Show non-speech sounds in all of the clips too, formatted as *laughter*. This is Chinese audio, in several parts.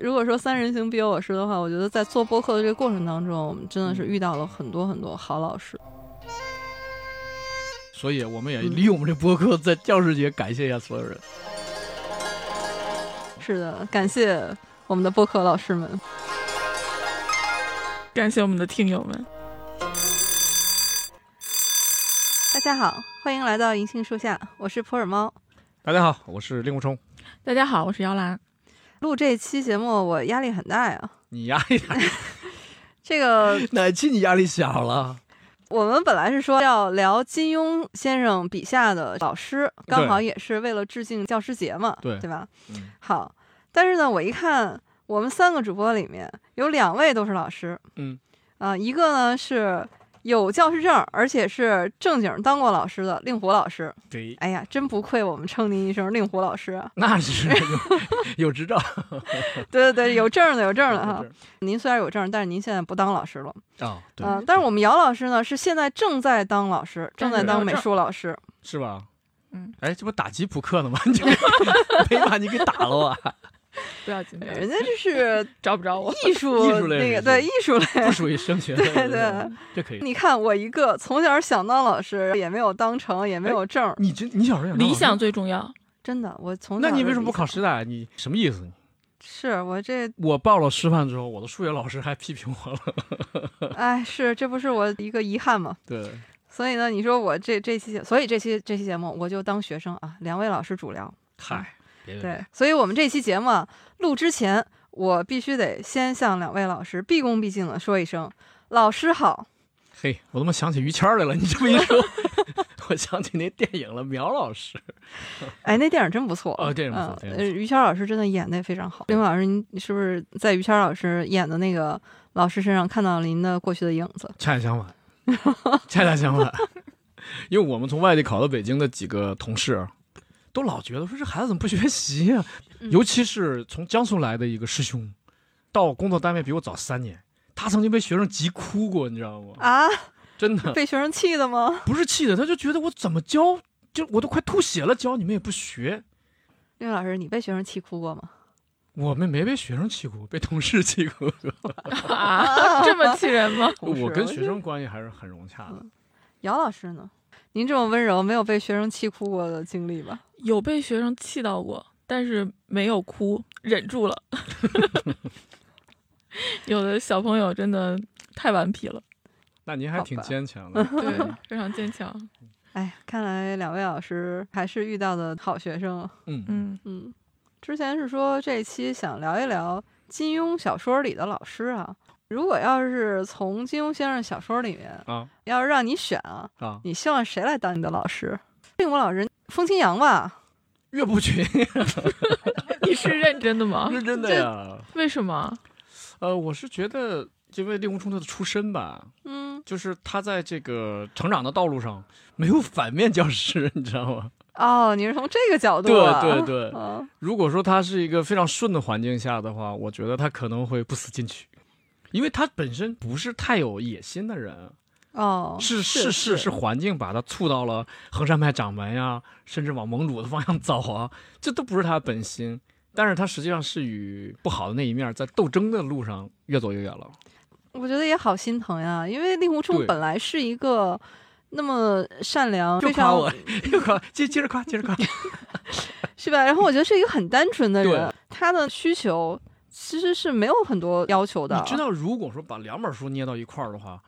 如果说三人行必有我师的话，我觉得在做播客的这个过程当中，我们真的是遇到了很多很多好老师。所以我们也利用我们这播客，在教师节感谢一下所有人。是的，感谢我们的播客老师们，感谢我们的听友们。大家好，欢迎来到银杏树下，我是普洱猫。大家好，我是令狐冲。大家好，我是姚兰。录这期节目我压力很大呀。你压力大？*laughs* 这个 *laughs* 哪期你压力小了？我们本来是说要聊金庸先生笔下的老师，刚好也是为了致敬教师节嘛，对对吧？嗯好，但是呢，我一看我们三个主播里面有两位都是老师，嗯，啊、一个呢是有教师证，而且是正经当过老师的令狐老师。对，哎呀，真不愧我们称您一声令狐老师啊！那是有有执照，*laughs* 对对对，有证的有证的哈。您虽然有证，但是您现在不当老师了。啊，对，嗯、但是我们姚老师呢，是现在正在当老师，正在当美术老师。是吧？嗯，哎，这不打击扑克呢吗？*laughs* *laughs* 你没把你给打了啊？*laughs* 不要紧，不要紧人家这是 *laughs* 找不着我。艺术 *laughs* 艺术类那个对艺术类，不属于升学，对对，这可以。你看我一个从小想当老师，也没有当成，也没有证儿，你这你小时候理想，最重要。真的，我从小那你为什么不考师大？你什么意思？是我这，我报了师范之后，我的数学老师还批评我了。哎，是这不是我一个遗憾吗？对，所以呢，你说我这这期节，所以这期这期节目我就当学生啊，两位老师主聊。嗨，别对，所以我们这期节目啊录之前，我必须得先向两位老师毕恭毕敬的说一声，老师好。嘿，我他妈想起于谦儿来了。你这么一说，*laughs* 我想起那电影了，苗老师。哎，那电影真不错哦电影不错嗯电影不错呃于谦老师真的演的也非常好。另外老师，您是不是在于谦老师演的那个老师身上看到了您的过去的影子？恰恰相反，恰恰相反。*laughs* 因为我们从外地考到北京的几个同事，都老觉得说这孩子怎么不学习呀、嗯尤其是从江苏来的一个师兄，到工作单位比我早三年，他曾经被学生急哭过，你知道吗？啊，真的被学生气的吗？不是气的，他就觉得我怎么教，就我都快吐血了，教你们也不学。另外老师，你被学生气哭过吗？我们没被学生气哭，被同事气过。*laughs* 啊，这么气人吗？我跟学生关系还是很融洽的。姚老师呢？您这么温柔，没有被学生气哭过的经历吧？有被学生气到过，但是没有哭，忍住了。*laughs* 有的小朋友真的太顽皮了，那您还挺坚强的。*laughs* 对，*laughs* 非常坚强。哎，看来两位老师还是遇到的好学生。嗯嗯，嗯，之前是说这期想聊一聊金庸小说里的老师啊。如果要是从金庸先生小说里面，啊要是让你选啊，啊，你希望谁来当你的老师？令狐老师，风清扬吧？岳不群 *laughs* *laughs* 你是认真的吗？认真的呀。为什么？呃，我是觉得，因为令狐冲他的出身吧，嗯，就是他在这个成长的道路上没有反面教师，你知道吗？哦，你是从这个角度对啊？对对。嗯如果说他是一个非常顺的环境下的话，我觉得他可能会不思进取，因为他本身不是太有野心的人，哦，是是是是环境把他促到了衡山派掌门呀，甚至往盟主的方向走啊，这都不是他的本心。但是他实际上是与不好的那一面在斗争的路上越走越远了。我觉得也好心疼呀，因为令狐冲本来是一个那么善良，非常又夸我，又夸，接接着夸，接着夸。*laughs* 是吧？然后我觉得是一个很单纯的人，他的需求其实是没有很多要求的。你知道，如果说把两本书捏到一块儿的话，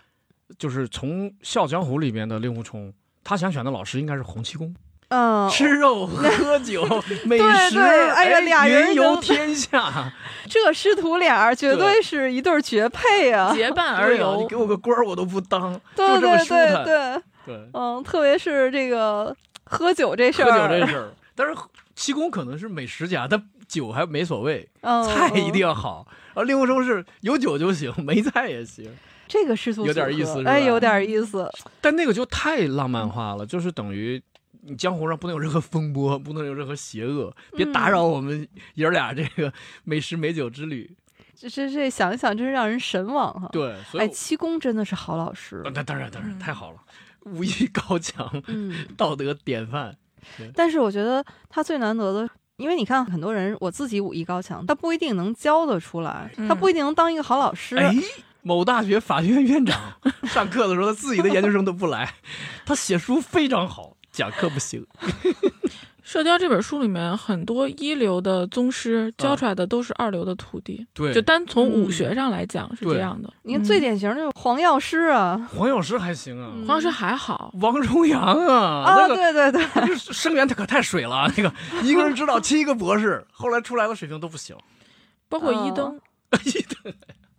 就是从《笑傲江湖》里边的令狐冲，他想选的老师应该是洪七公，嗯，吃肉、喝 *laughs* 酒、美食，对哎呀俩人游天下。这师徒俩绝对是一对绝配啊！结伴而游你给，我个官儿我都不当，对就这么对舒坦。对对，对，嗯，特别是这个喝酒这事儿喝，酒这事儿，但是七公可能是美食家，他酒还没所谓，*laughs* 嗯，菜一定要要好。而令狐冲是有酒就行，没菜也行。*laughs* 这个师徒有点意思哎，有点意思。*laughs* 但那个就太浪漫化了，就是等于你江湖上不能有任何风波，不能有任何邪恶，别打扰我们爷儿俩这个美食美酒之旅。这这这想一想，真是让人神往哈。，对，所以哎，七公真的是好老师呃，那当然当然嗯太好了，武艺高强，嗯，道德典范。但是我觉得他最难得的因为你看很多人，我自己武艺高强，他不一定能教得出来，嗯他不一定能当一个好老师。哎，某大学法学院院长上课的时候，他自己的研究生都不来，他写书非常好，讲课不行。《*laughs* 射雕》这本书里面很多一流的宗师教出来的都是二流的徒弟，对就单从武嗯学上来讲是这样的。你看嗯最典型的就是黄药师啊，黄药师还行啊，嗯黄药师还好，王重阳啊，啊，那个对对对，生源他可太水了，那个 *laughs* 一个人指导七个博士，后来出来的水平都不行。包括一哦灯，*laughs* 一灯，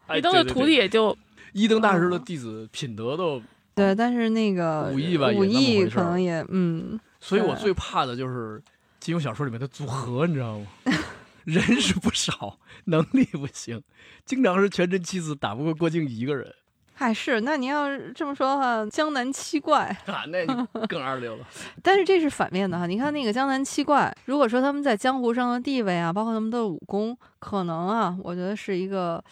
哎一灯的徒弟也就一灯大师的弟子品德都，对，但是那个武艺吧武艺可能也嗯，所以我最怕的就是金庸小说里面的组合，你知道吗？*laughs* 人是不少，能力不行，经常是全真七子打不过郭靖一个人嗨是。那你要是这么说的话，江南七怪，*laughs* 啊，那就更二流了。*laughs* 但是这是反面的哈。你看那个江南七怪，如果说他们在江湖上的地位啊，包括他们的武功，可能啊，我觉得是一个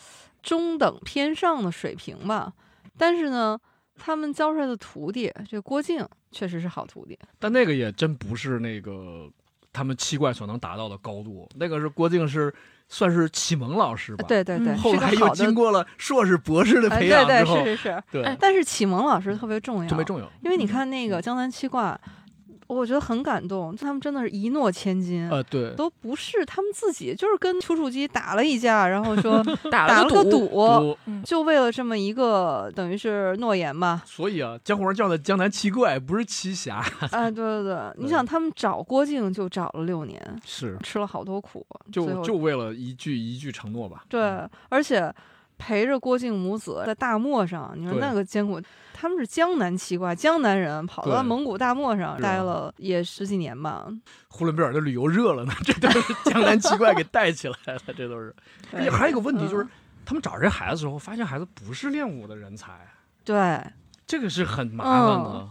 中等偏上的水平吧。但是呢，他们教出来的徒弟，这郭靖确实是好徒弟。但那个也真不是那个他们七怪所能达到的高度，那个是郭靖是算是启蒙老师吧？对对对，嗯后来又经过了硕士、博士的哎，培对对养之后，是是是。对哎但是启蒙老师特别重要，特别重要。因为你看那个江南七怪，我觉得很感动，他们真的是一诺千金。呃，对，都不是他们自己，就是跟丘处机打了一架，然后说 *laughs* 打了个个赌，就为了这么一个等于是诺言吧。所以啊，江湖上叫的江南七怪不是七侠，*laughs* 啊，对对对，你想他们找郭靖就找了六年，是吃了好多苦，就就为了一句一句承诺吧。对，而且陪着郭靖母子在大漠上，你说那个艰苦，他们是江南七怪，江南人跑到蒙古大漠上待了也十几年吧。呼伦贝尔的旅游热了呢，这都是江南七怪给带起来了，这都是。*laughs* 而且还有一个问题就是嗯，他们找这孩子的时候，发现孩子不是练武的人才，对，这个是很麻烦的。嗯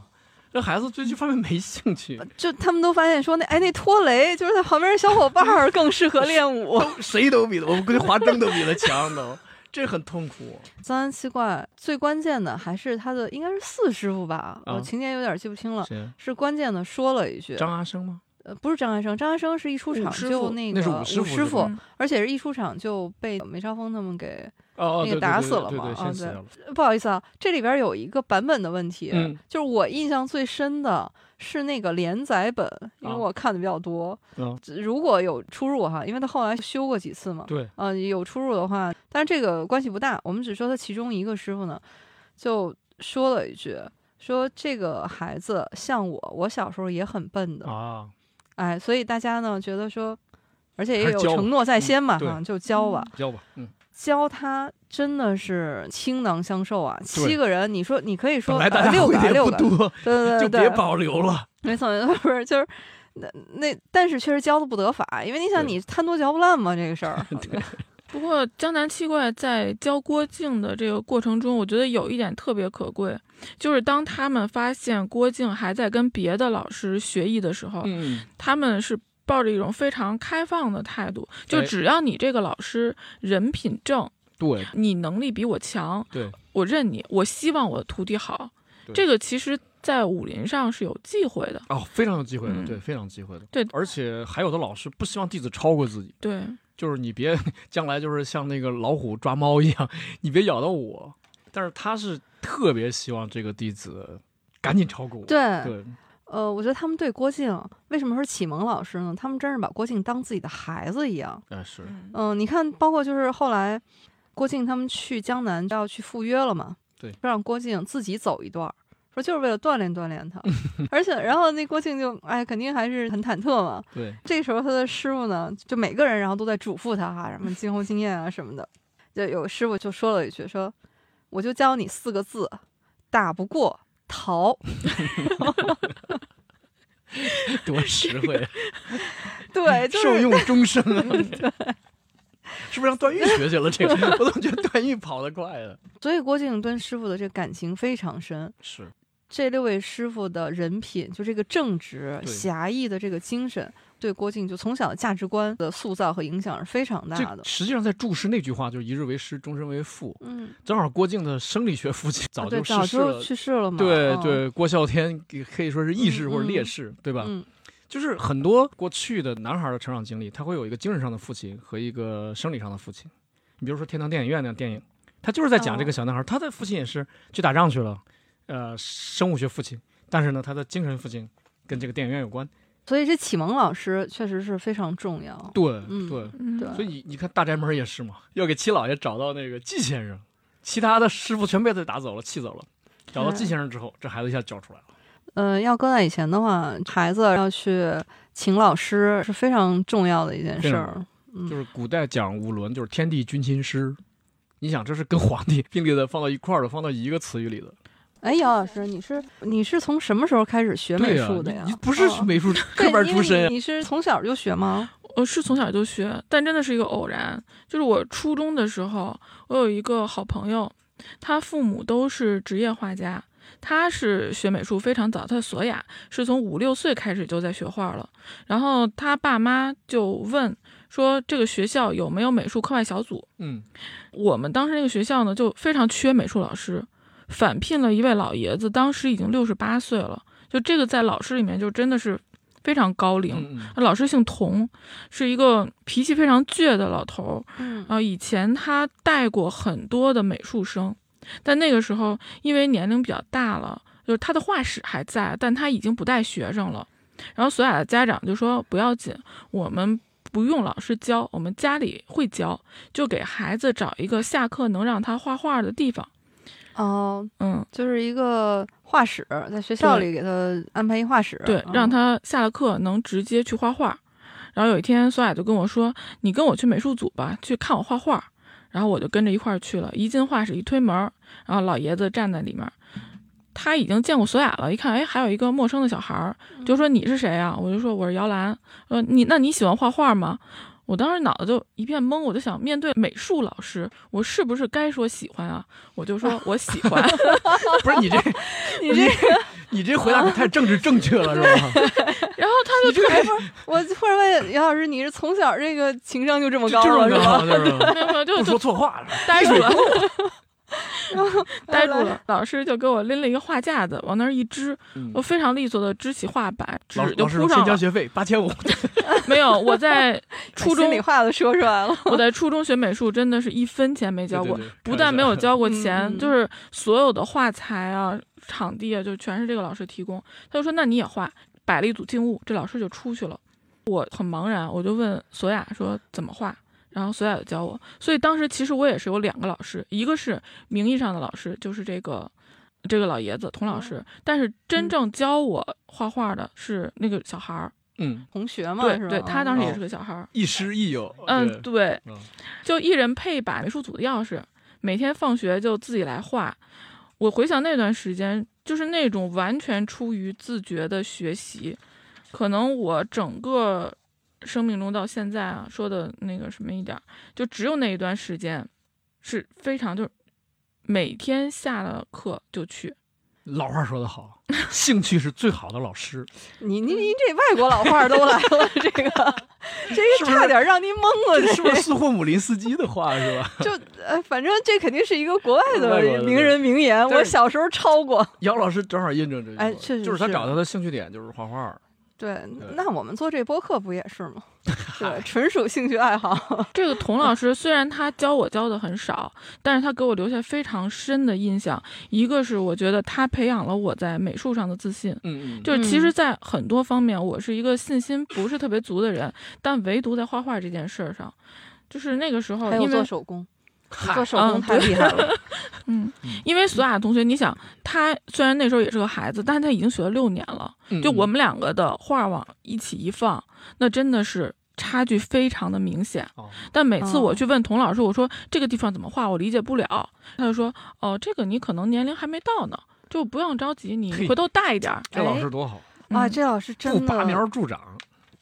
这孩子对这方面没兴趣，就他们都发现说那哎那拖雷就是他旁边小伙伴儿更适合 *laughs* 练武。谁都比他，我们估计华筝都比他强都，这很痛苦。江南七怪最关键的还是他的应该是四师傅吧，啊我情节有点记不清了。谁？是关键的说了一句，张阿生吗？呃，不是张阿生，张阿生是一出场就那个那是武师傅师傅嗯而且是一出场就被梅超风他们给哦哦，那个打死了嘛啊对。不好意思啊，这里边有一个版本的问题，嗯就是我印象最深的是那个连载本，因为啊我看的比较多。嗯，如果有出入哈，因为他后来修过几次嘛，对，呃，有出入的话，但是这个关系不大。我们只说他其中一个师傅呢，就说了一句，说这个孩子像我，我小时候也很笨的，啊，哎，所以大家呢觉得说，而且也有承诺在先嘛，就教吧。教吧，嗯，教他真的是倾囊相授啊！七个人，你说你可以说来大呃六个六个，对对对对，就别保留了。没错没错，不是就是那那，但是确实教的不得法，因为你想你贪多嚼不烂嘛，这个事儿。*laughs* *laughs* 不过江南七怪在教郭靖的这个过程中，我觉得有一点特别可贵，就是当他们发现郭靖还在跟别的老师学艺的时候，嗯，他们是抱着一种非常开放的态度，就哎只要你这个老师人品正，对你能力比我强，对，我认你，我希望我的徒弟好。这个其实，在武林上是有忌讳的。哦，非常有忌讳的，嗯对，非常忌讳的。对而且还有的老师不希望弟子超过自己，对，就是你别将来就是像那个老虎抓猫一样，你别咬到我。但是他是特别希望这个弟子赶紧超过我。对，对，呃，我觉得他们对郭靖为什么说启蒙老师呢？他们真是把郭靖当自己的孩子一样。哎是，嗯嗯、你看，包括就是后来郭靖他们去江南要去赴约了嘛，对，让郭靖自己走一段，说就是为了锻炼锻炼他。*laughs* 而且，然后那郭靖就哎，肯定还是很忐忑嘛。对，这时候他的师傅呢，就每个人然后都在嘱咐他哈、什么今后经验啊什么的。就有师傅就说了一句说，我就教你四个字，打不过逃。*laughs* 多实惠，啊 *laughs* 对，就受用终生啊。*laughs* 是不是让段誉学去了？这个我总觉得段誉跑得快了。所以郭靖跟师傅的这个感情非常深。是，这六位师傅的人品，就这个正直、侠义的这个精神，对郭靖就从小的价值观的塑造和影响是非常大的。实际上在注释那句话就是“一日为师，终身为父嗯，”。正好郭靖的生理学父亲早，就早就逝世了。去世了嘛。嗯对对，郭啸天可以说是义士或者烈士，对吧？嗯，就是很多过去的男孩的成长经历，他会有一个精神上的父亲和一个生理上的父亲。你比如说《天堂电影院》那样电影，他就是在讲这个小男孩，他的父亲也是去打仗去了，呃，生物学父亲，但是呢，他的精神父亲跟这个电影院有关。所以这启蒙老师确实是非常重要。对嗯对，嗯对所以你你看《大宅门》也是嘛，要给七老爷找到那个季先生，其他的师傅全被他打走了，气走了。找到季先生之后，这孩子一下教出来了。呃，要搁在以前的话，孩子要去请老师是非常重要的一件事儿。嗯就是古代讲五伦，就是天地君亲师。你想，这是跟皇帝并列的放到一块儿的，放到一个词语里的。哎，姚老师，你是你是从什么时候开始学美、术的呀？不是哦美术对科班出身呀、你你是从小就学吗？我 *laughs* 是从小就学，但真的是一个偶然。就是我初中的时候，我有一个好朋友，他父母都是职业画家，他是学美术非常早，他索雅是从五六岁开始就在学画了。然后他爸妈就问说，这个学校有没有美术课外小组？嗯，我们当时那个学校呢，就非常缺美术老师，返聘了一位老爷子，当时已经六十八岁了。就这个在老师里面就真的是非常高龄。老师姓童，是一个脾气非常倔的老头儿。嗯然后以前他带过很多的美术生，但那个时候因为年龄比较大了，就是他的画室还在，但他已经不带学生了。然后所雅的家长就说不要紧，我们不用老师教，我们家里会教，就给孩子找一个下课能让他画画的地方。哦，嗯，就是一个画室，在学校里给他安排一画室，对，嗯让他下了课能直接去画画。然后有一天，索雅就跟我说：“你跟我去美术组吧，去看我画画。”然后我就跟着一块儿去了。一进画室，一推门儿，然后老爷子站在里面，他已经见过索雅了。一看，哎，还有一个陌生的小孩儿，就说：“你是谁啊、我就说：“我是姚兰。”呃，你那你喜欢画画吗？我当时脑子就一片懵，我就想面对美术老师，我是不是该说喜欢啊？我就说我喜欢。*laughs* 不是你这，你这你这回答可太政治正确了，是吧？*laughs* 然后他就哎，不是，我突然问杨老师，你是从小这个情商就这么高这了，是吧？么高，是吧？没有没有，就说错话了。呆住了。*laughs* *laughs* *laughs* 呆住了，老师就给我拎了一个画架子，往那儿一支，嗯我非常利索的支起画板，纸老师先铺上了。交学费八千五，*laughs* 没有，我在初中心里，话都说出来了。我在初中学美术，真的是一分钱没交过，对对对不但没有交过嗯钱，嗯就是所有的画材啊、场地啊，就全是这个老师提供。他就说：“那你也画。”摆了一组静物，这老师就出去了。我很茫然，我就问索雅说怎么画，然后索雅就教我。所以当时其实我也是有两个老师，一个是名义上的老师，就是这个这个老爷子童老师，但是真正教我画画的是那个小孩儿。嗯，同学嘛，对对，他当时也哦是个小孩儿。亦师亦友。嗯，对，就一人配一把美术组的钥匙，每天放学就自己来画。我回想那段时间，就是那种完全出于自觉的学习，可能我整个生命中到现在啊，说的那个什么一点儿，就只有那一段时间是非常就是每天下了课就去。老话说得好，*laughs* 兴趣是最好的老师。你您您这外国老话都来了，这个这个差点让您懵了，这是不是这苏霍姆林斯基的话是吧？就呃，反正这肯定是一个国外的的名人名言，我小时候抄过。姚老师正好印证这句话，哎确实就是他找到的兴趣点就是画画。对，那我们做这播客不也是吗？对，*laughs* 纯属兴趣爱好。这个童老师虽然他教我教的很少，但是他给我留下非常深的印象。一个是我觉得他培养了我在美术上的自信，嗯嗯，就是其实，在很多方面我是一个信心不是特别足的人，但唯独在画画这件事儿上，就是那个时候还有因为做手工，嗨做手工嗯太厉害了。*laughs* 嗯嗯，因为索雅同学，你想他虽然那时候也是个孩子，但是他已经学了六年了。嗯就我们两个的画往一起一放，那真的是差距非常的明显。哦但每次哦我去问童老师，我说这个地方怎么画，我理解不了，他就说哦，这个你可能年龄还没到呢，就不用着急，你回头大一点儿。这老师多好，啊，嗯这老师不真拔苗的助长。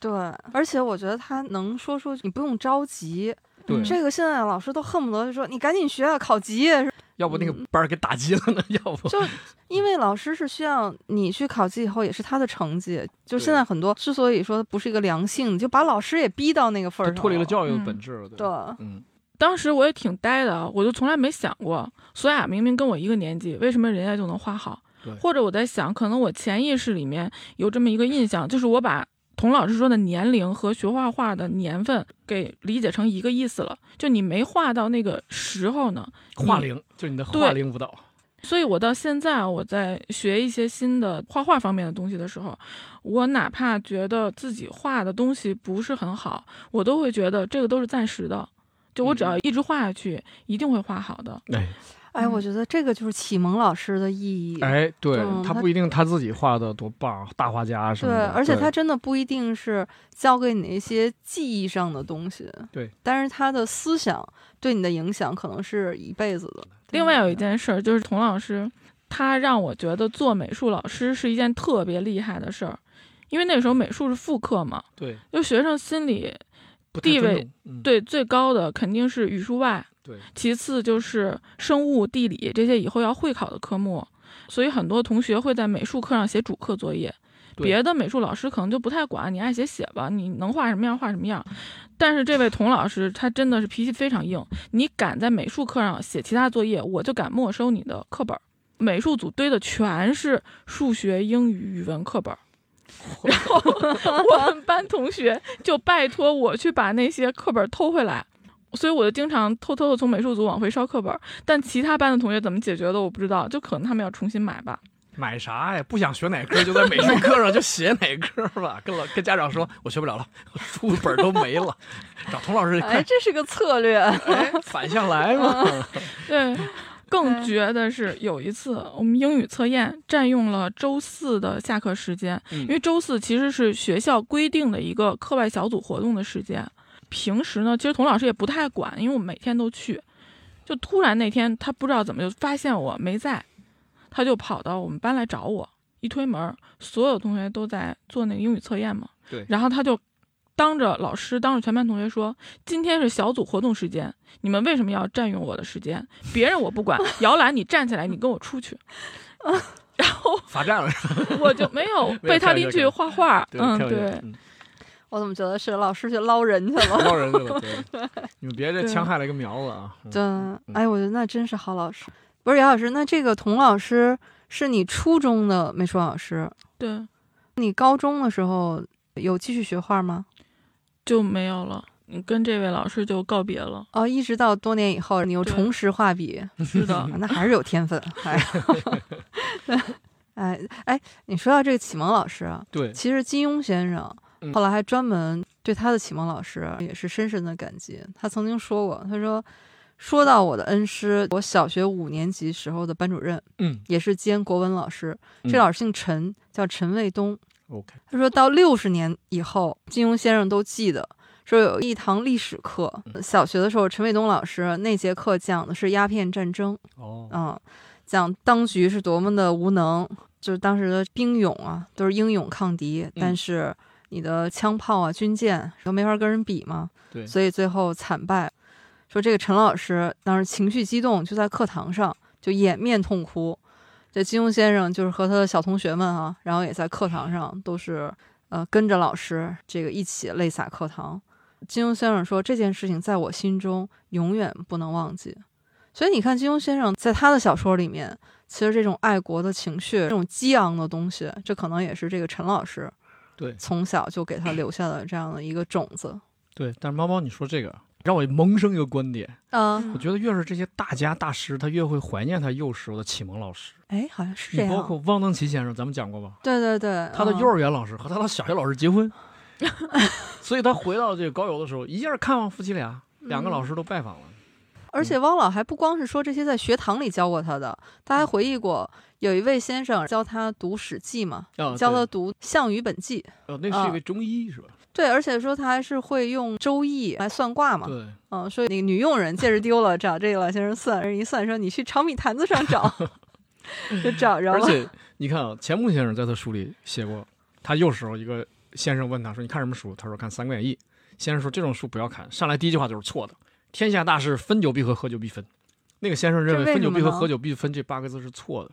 对，而且我觉得他能说出你不用着急。对嗯这个现在老师都恨不得就说你赶紧学啊，考级啊。要不那个班儿给打击了呢？*laughs* 要不就因为老师是需要你去考级以后也是他的成绩，就现在很多之所以说不是一个良性，就把老师也逼到那个份儿上，脱离了教育的嗯本质了。对，嗯，当时我也挺呆的，啊我就从来没想过，索雅明明跟我一个年纪，为什么人家就能画好？或者我在想，可能我潜意识里面有这么一个印象，就是我把童老师说的年龄和学画画的年份给理解成一个意思了，就你没画到那个时候呢，画龄就是你的画龄舞蹈。所以我到现在啊我在学一些新的画画方面的东西的时候，我哪怕觉得自己画的东西不是很好，我都会觉得这个都是暂时的。就我只要一直画下去，一定会画好的。哎哎，嗯我觉得这个就是启蒙老师的意义。哎，对嗯他他不一定他自己画的多棒，大画家什么的对，而且他真的不一定是教给你一些记忆上的东西，对，但是他的思想对你的影响可能是一辈子的。另外有一件事儿就是童老师，他让我觉得做美术老师是一件特别厉害的事儿，因为那时候美术是副课嘛，对就学生心里地位，嗯，对最高的肯定是语数外，对其次就是生物、地理这些以后要会考的科目，所以很多同学会在美术课上写主课作业。别的美术老师可能就不太管你爱写写吧，你能画什么样画什么样。但是这位童老师他真的是脾气非常硬，你敢在美术课上写其他作业，我就敢没收你的课本儿。美术组堆的全是数学、英语、语文课本儿，然后 *laughs* 我们班同学就拜托我去把那些课本偷回来，所以我就经常偷偷的从美术组往回捎课本儿。但其他班的同学怎么解决的我不知道，就可能他们要重新买吧。买啥呀？不想学哪科就在美术课上就写哪科吧。跟老跟家长说，我学不了了，书本都没了，找童老师哎，这是个策略。*laughs* 哎反向来嘛。*laughs* 对，更绝的是有一次我们英语测验占用了周四的下课时间，嗯因为周四其实是学校规定的一个课外小组活动的时间。平时呢，其实童老师也不太管，因为我每天都去。就突然那天他不知道怎么就发现我没在，他就跑到我们班来找我。一推门，所有同学都在做那个英语测验嘛。对然后他就当着老师，当着全班同学说：“今天是小组活动时间，你们为什么要占用我的时间？别人我不管，*laughs* 摇篮你站起来，你跟我出去。*laughs* ”然后罚站了，我就没有被他拎去画画。对嗯，对，嗯我怎么觉得是老师去捞人去了？捞人去了。对，*laughs* 你们别这对戕害了一个苗子啊。嗯对，哎，我觉得那真是好老师。不是姚老师，那这个童老师是你初中的美术老师，对，你高中的时候有继续学画吗？就没有了。你跟这位老师就告别了。哦，一直到多年以后，你又重拾画笔，是的啊，*laughs* 那还是有天分。哎，*laughs* 哎哎，你说到这个启蒙老师啊，对，其实金庸先生嗯后来还专门对他的启蒙老师也是深深的感激。他曾经说过，他说。说到我的恩师，我小学五年级时候的班主任，嗯也是兼国文老师。嗯这老师姓陈，叫陈卫东。，OK，他说到六十年以后，金庸先生都记得，说有一堂历史课，小学的时候，陈卫东老师那节课讲的是鸦片战争，哦，嗯，讲当局是多么的无能，就是当时的兵勇啊，都是英勇抗敌，但是你的枪炮啊、军舰都没法跟人比嘛，对所以最后惨败。说这个陈老师当时情绪激动，就在课堂上就掩面痛哭。这金庸先生就是和他的小同学们啊，然后也在课堂上都是呃跟着老师这个一起泪洒课堂。金庸先生说这件事情在我心中永远不能忘记。所以你看，金庸先生在他的小说里面，其实这种爱国的情绪、这种激昂的东西，这可能也是这个陈老师对从小就给他留下了这样的一个种子。对，但是猫猫你说这个让我萌生一个观点，嗯，我觉得越是这些大家大师，他越会怀念他幼时候的启蒙老师。哎，好像是这样。你包括汪曾祺先生，咱们讲过吧？对对对，嗯他的幼儿园老师和他的小学老师结婚，*laughs* 所以他回到这个高邮的时候，一下看望夫妻俩，两个老师都拜访了。而且汪老还不光是说这些在学堂里教过他的，他还回忆过有一位先生教他读《史记》嘛，啊，教他读《项羽本纪》。哦，那是一位中医是吧？对，而且说他还是会用《周易》来算卦嘛。对，嗯，说那个女佣人戒指丢了，找这个老先生算，人一算说你去长米坛子上找，*laughs* 就找着了。而且你看啊，钱穆先生在他书里写过，他幼时候一个先生问他说：“你看什么书？”他说：“看《三国演义》。”先生说：“这种书不要看。”上来第一句话就是错的，“天下大事，分久必合，合久必分。”那个先生认为“分久必合，合久必分”这八个字是错的，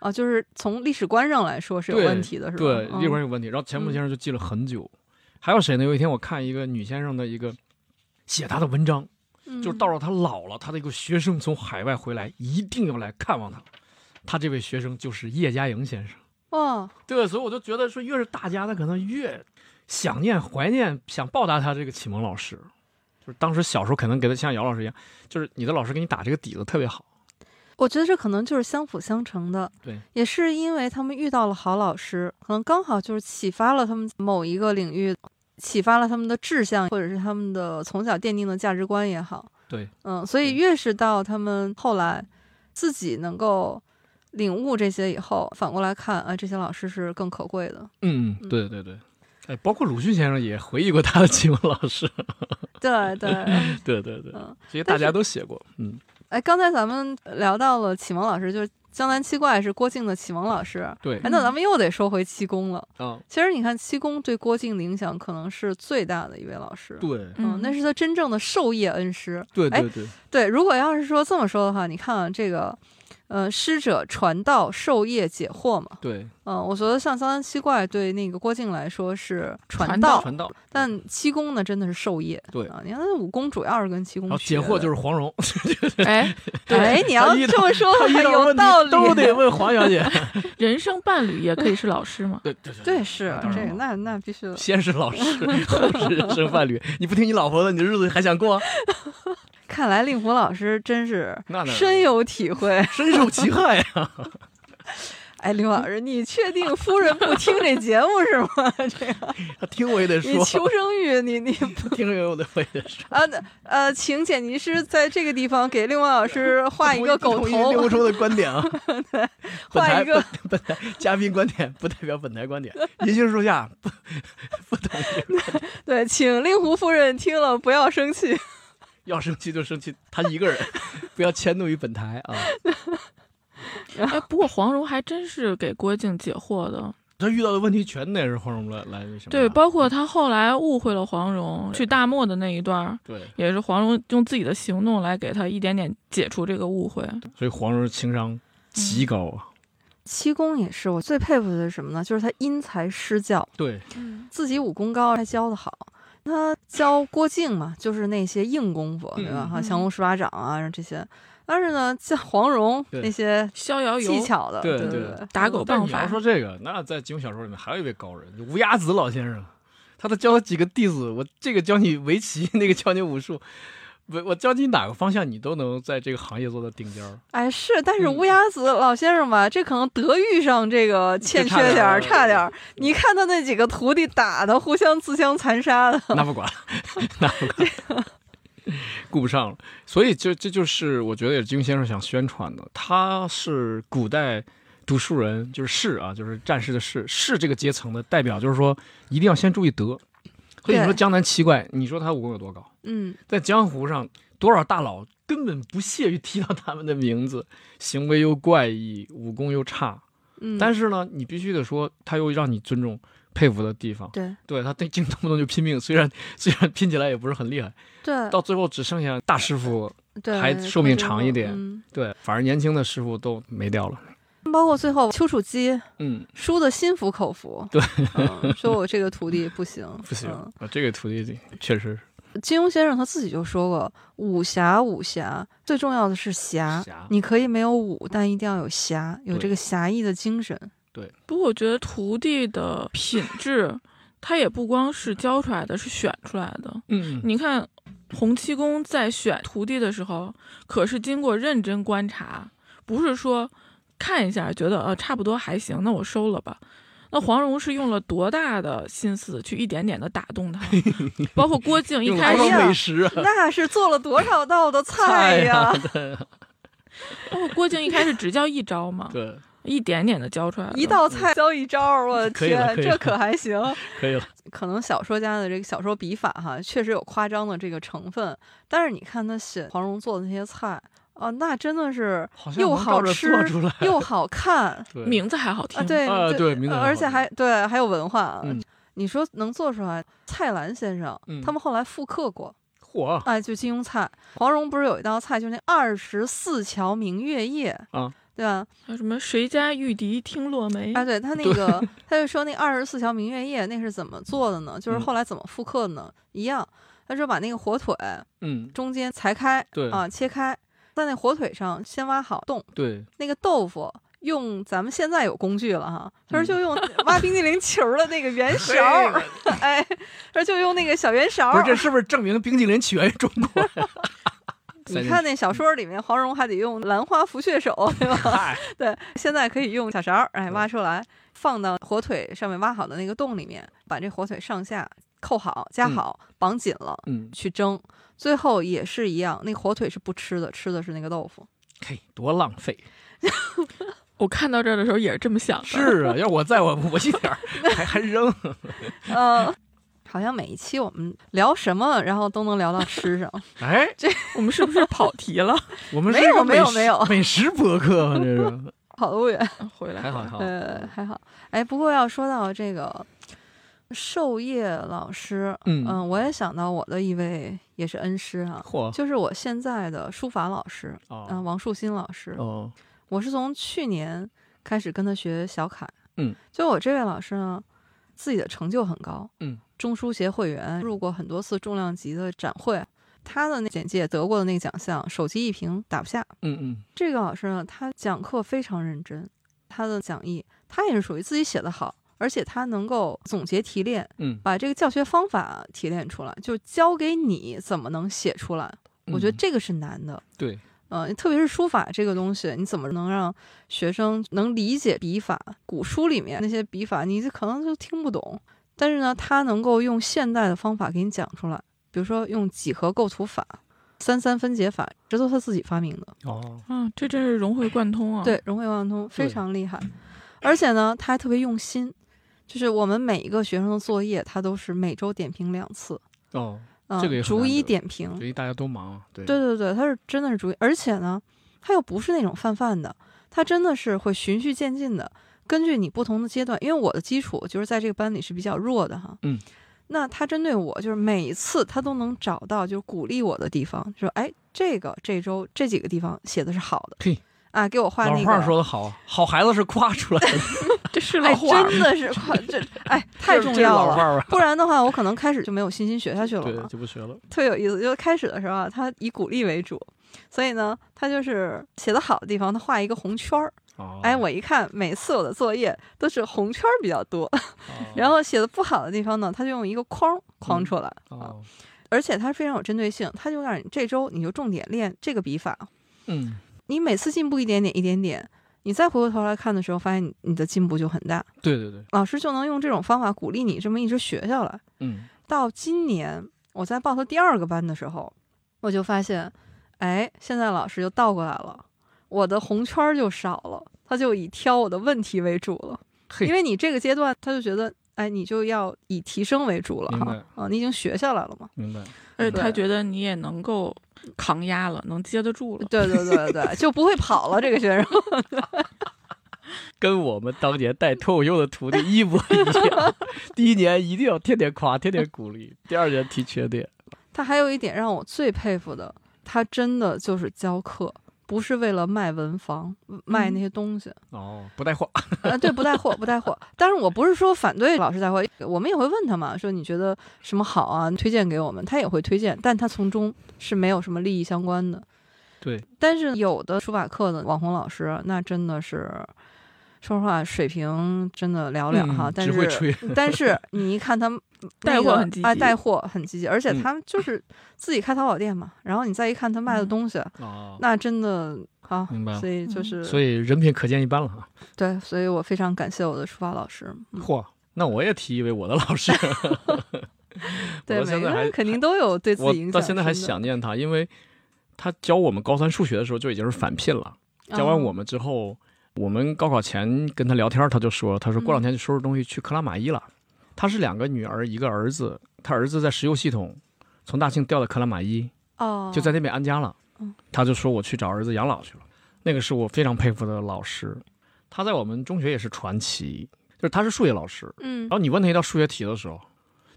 啊，就是从历史观上来说是有问题的，是吧？对，嗯历史观有问题。然后钱穆嗯先生就记了很久。还有谁呢？有一天我看一个女先生的一个写她的文章，嗯就是到了她老了，她的一个学生从海外回来，一定要来看望她。她这位学生就是叶嘉莹先生。哦，对，所以我就觉得说，越是大家，他可能越想念、怀念、想报答他这个启蒙老师。就是当时小时候可能给他像姚老师一样，就是你的老师给你打这个底子特别好。我觉得这可能就是相辅相成的，对，也是因为他们遇到了好老师，可能刚好就是启发了他们某一个领域，启发了他们的志向，或者是他们的从小奠定的价值观也好，对，嗯，所以越是到他们后来自己能够领悟这些以后，反过来看，啊，这些老师是更可贵的，嗯，嗯。对对对。哎，包括鲁迅先生也回忆过他的启蒙老师，*laughs* 对对，对对 *laughs* 对，嗯，这些大家都写过，嗯，哎，刚才咱们聊到了启蒙老师，就是江南七怪是郭靖的启蒙老师，对哎，，那咱们又得说回七公了。嗯，其实你看，七公对郭靖的影响可能是最大的一位老师。对，嗯，那是他真正的授业恩师。哎对对对，对，如果要是说这么说的话，你看啊，这个，呃，师者传道授业解惑嘛。对，嗯、我觉得像三三七怪对那个郭靖来说是传传道，传道，但七公呢真的是授业。对啊，你看他武功主要是跟七公学的。解惑就是黄蓉，*laughs* 哎，*laughs* 哎，你要这么说他遇到问题有道理，都得问黄小姐。*laughs* 人生伴侣也可以是老师嘛。对对对，是当然了这个，那那必须的。先是老师，后是人生伴侣。你不听你老婆的，你的日子还想过？看来令狐老师真是深有体会。*laughs* 深受其害呀！哎，令狐老师，你确定夫人不听这节目是吗？*laughs* 这个，他听我也得你，求生欲，你你不 *laughs* 听我的我也得说。啊呃，请剪辑师在这个地方给令狐老师画一个狗不同意令狐的观点啊，对画一个本本台嘉宾观点不代表本台观点，银杏树下不不同意。对，请令狐夫人听了不要生气。要生气就生气他一个人，*laughs* 不要迁怒于本台啊。哎，不过黄蓉还真是给郭靖解惑的。他遇到的问题全得是黄蓉来来那什么。对，包括他后来误会了黄蓉去大漠的那一段儿，对，也是黄蓉用自己的行动来给他一点点解除这个误会。所以黄蓉情商极高啊。七公也是我最佩服的是什么呢？就是他因材施教，对，自己武功高，还教的好。他教郭靖嘛，就是那些硬功夫，对吧？嗯。哈，嗯降龙十八掌啊这些。但是呢，像黄蓉对。那些逍遥游。技巧的，对对对对，打狗但你要棒法，说这个，那在金庸小说里面还有一位高人，就乌鸦子老先生，他都教几个弟子，我这个教你围棋，那个教你武术，我我教你哪个方向，你都能在这个行业做到顶尖儿。哎，是，但是嗯乌鸦子老先生吧，这可能德育上这个欠缺点儿，差点儿点。你看他那几个徒弟打的，互相自相残杀的。那不管，那不管，顾不上了。所以这这就是我觉得也是金庸先生想宣传的，他是古代读书人，就是士啊，就是战士的士，士这个阶层的代表，就是说一定要先注意德。所以你说江南七怪，你说他武功有多高？嗯，在江湖上，多少大佬根本不屑于提到他们的名字，行为又怪异，武功又差。嗯，但是呢，你必须得说，他又让你尊重、佩服的地方。对对他动动不动就拼命，虽然 *laughs* 虽然拼起来也不是很厉害，对到最后只剩下大师傅。对，还寿命长一点嗯，对，反而年轻的师傅都没掉了。包括最后丘处机嗯，输的心服口服，对。嗯，说我这个徒弟不行，*laughs* 不行、嗯。啊，这个徒弟确实金庸先生他自己就说过，武侠武侠最重要的是侠，侠。你可以没有武，但一定要有侠，有这个侠义的精神。对。不过我觉得徒弟的品质，他也不光是教出来的，是选出来的。嗯，你看，洪七公在选徒弟的时候，可是经过认真观察，不是说看一下觉得呃差不多还行，那我收了吧。那黄蓉是用了多大的心思去一点点的打动他，*laughs* 包括郭靖一开始那是做了多少道的菜菜呀！对 *laughs* 包括郭靖一开始只教一招嘛，对，一点点的教出来，一道菜教一招儿，我天，可这可还行？可以了。*laughs* 可能小说家的这个小说笔法哈，确实有夸张的这个成分，但是你看他写黄蓉做的那些菜啊，那真的是又好吃做出来，又好看 *laughs* 名字还好听啊，对啊对而且还对还有文化你说能做出来？蔡澜先生、嗯他们后来复刻过，嚯哎，就金庸菜。黄蓉不是有一道菜，就那二十四桥明月夜啊，对吧？还有什么谁家玉笛听落梅，啊，对他 *laughs* 那个，他就说那二十四桥明月夜那是怎么做的呢？就是嗯后来怎么复刻的呢？一样，他说把那个火腿嗯，中间裁开，对啊，切开，在那火腿上先挖好洞，对，那个豆腐用咱们现在有工具了哈，他说就用 *laughs* 挖冰激凌球的那个圆勺，*laughs* 哎，他说就用那个小圆勺。不是，这是不是证明冰激凌起源于中国呀？*laughs* 你看那小说里面，黄蓉还得用兰花拂穴手，对吧？对，现在可以用小勺，哎，挖出来，放到火腿上面挖好的那个洞里面，把这火腿上下扣好、加好、绑紧了，嗯，去蒸。最后也是一样，那个火腿是不吃的，吃的是那个豆腐。嘿，多浪费！*laughs* 我看到这儿的时候也是这么想的。是啊，要我在我我一点儿还还扔。*laughs* 嗯，好像每一期我们聊什么，然后都能聊到吃上。*laughs* 哎，这我们是不是跑题了？我们没有没有没有美食博客，这是跑得不远。回来还好还好。呃，还好。哎，不过要说到这个授业老师，嗯。嗯，我也想到我的一位也是恩师啊，就是我现在的书法老师，嗯、哦王树新老师。哦，我是从去年开始跟他学小楷，嗯，就我这位老师呢，自己的成就很高，嗯，中书协会员，入过很多次重量级的展会，他的那简介得过的那个奖项，手机一屏打不下。嗯嗯。这个老师呢，他讲课非常认真，他的讲义他也是属于自己写的好，而且他能够总结提炼，嗯，把这个教学方法提炼出来，就教给你怎么能写出来。我觉得嗯这个是难的。对，呃，特别是书法这个东西，你怎么能让学生能理解笔法？古书里面那些笔法，你可能就听不懂。但是呢，他能够用现代的方法给你讲出来，比如说用几何构图法、三三分解法，这都是他自己发明的。哦，嗯，这真是融会贯通啊。，对，融会贯通，非常厉害。而且呢，他还特别用心，就是我们每一个学生的作业，他都是每周点评两次，哦，嗯、这个也逐一点评。大家都忙，对对对对，他是真的是逐一，而且呢，他又不是那种泛泛的，他真的是会循序渐进的，根据你不同的阶段，因为我的基础就是在这个班里是比较弱的哈，嗯，那他针对我，就是每一次他都能找到就是鼓励我的地方，说哎，这个这周这几个地方写的是好的，嘿，啊，给我画那个。老话说的好，好孩子是夸出来的，*laughs* 这是哎，老话儿真的是夸这，哎，*laughs* 太重要了。不然的话，我可能开始就没有信心学下去了对，嘛。就不学了。特别有意思，就是开始的时候啊，他以鼓励为主，所以呢，他就是写的好的地方，他画一个红圈儿。哦，哎，我一看，每次我的作业都是红圈儿比较多，哦 *laughs* 然后写的不好的地方呢，他就用一个框框出来啊。哦，而且他非常有针对性，他就让你这周你就重点练这个笔法，嗯，你每次进步一点点一点点，你再回过头来看的时候，发现你你的进步就很大。对对对，老师就能用这种方法鼓励你这么一直学下来。嗯，到今年我在报他第二个班的时候，我就发现，哎，现在老师就倒过来了，我的红圈儿就少了，他就以挑我的问题为主了。*laughs* 因为你这个阶段，他就觉得，哎，你就要以提升为主了哈，啊，你已经学下来了嘛。明白。而且他觉得你也能够扛压了，能接得住了。对对对对，就不会跑了。这个学生，*laughs* 跟我们当年带脱口秀的徒弟一模一样。第一年一定要天天夸，天天鼓励；第二年提缺点。他还有一点让我最佩服的，他真的就是教课，不是为了卖文房、卖那些东西。哦，不带货。*laughs* 呃，对，不带货，不带货。但是我不是说反对老师带货，我们也会问他嘛，说你觉得什么好啊，推荐给我们，他也会推荐，但他从中是没有什么利益相关的。对，但是有的书法课的网红老师，那真的是，说实话，水平真的寥寥哈。嗯但是，只会吹。*laughs* 但是你一看他们带货很积极啊，带货很积极，而且嗯他们就是自己开淘宝店嘛。然后你再一看他卖的嗯东西，哦，那真的好。明白所。以就嗯是，所以人品可见一斑了哈。*laughs* 对，所以我非常感谢我的书法老师。嗯嚯，那我也提一位我的老师。*laughs* *laughs* 对，每个人肯定都有对自己影响。到现在还想念他，因为他教我们高三数学的时候就已经是返聘了。教完我们，们之后，我们高考前跟他聊天，他就说：“他说过两天就收拾东西去克拉玛依了。他是两个女儿一个儿子，他儿子在石油系统从大庆调到克拉玛依，哦，就在那边安家了。嗯。他就说我去找儿子养老去了。那个是我非常佩服的老师，他在我们中学也是传奇，就是他是数学老师，嗯。然后你问他一道数学题的时候，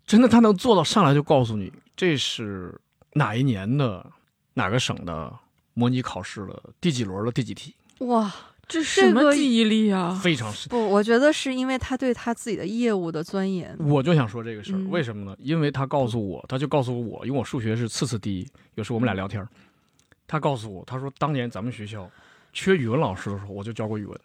真的他能做到上来就告诉你这是哪一年的哪个省的模拟考试的第几轮的第几题，哇，这这个什么记忆力啊！非常是。不，我觉得是因为他对他自己的业务的钻研。我就想说这个事儿，嗯为什么呢？因为他告诉我，他就告诉我，因为我数学是次次第一。有时候我们俩聊天，他告诉我，他说当年咱们学校缺语文老师的时候，我就教过语文。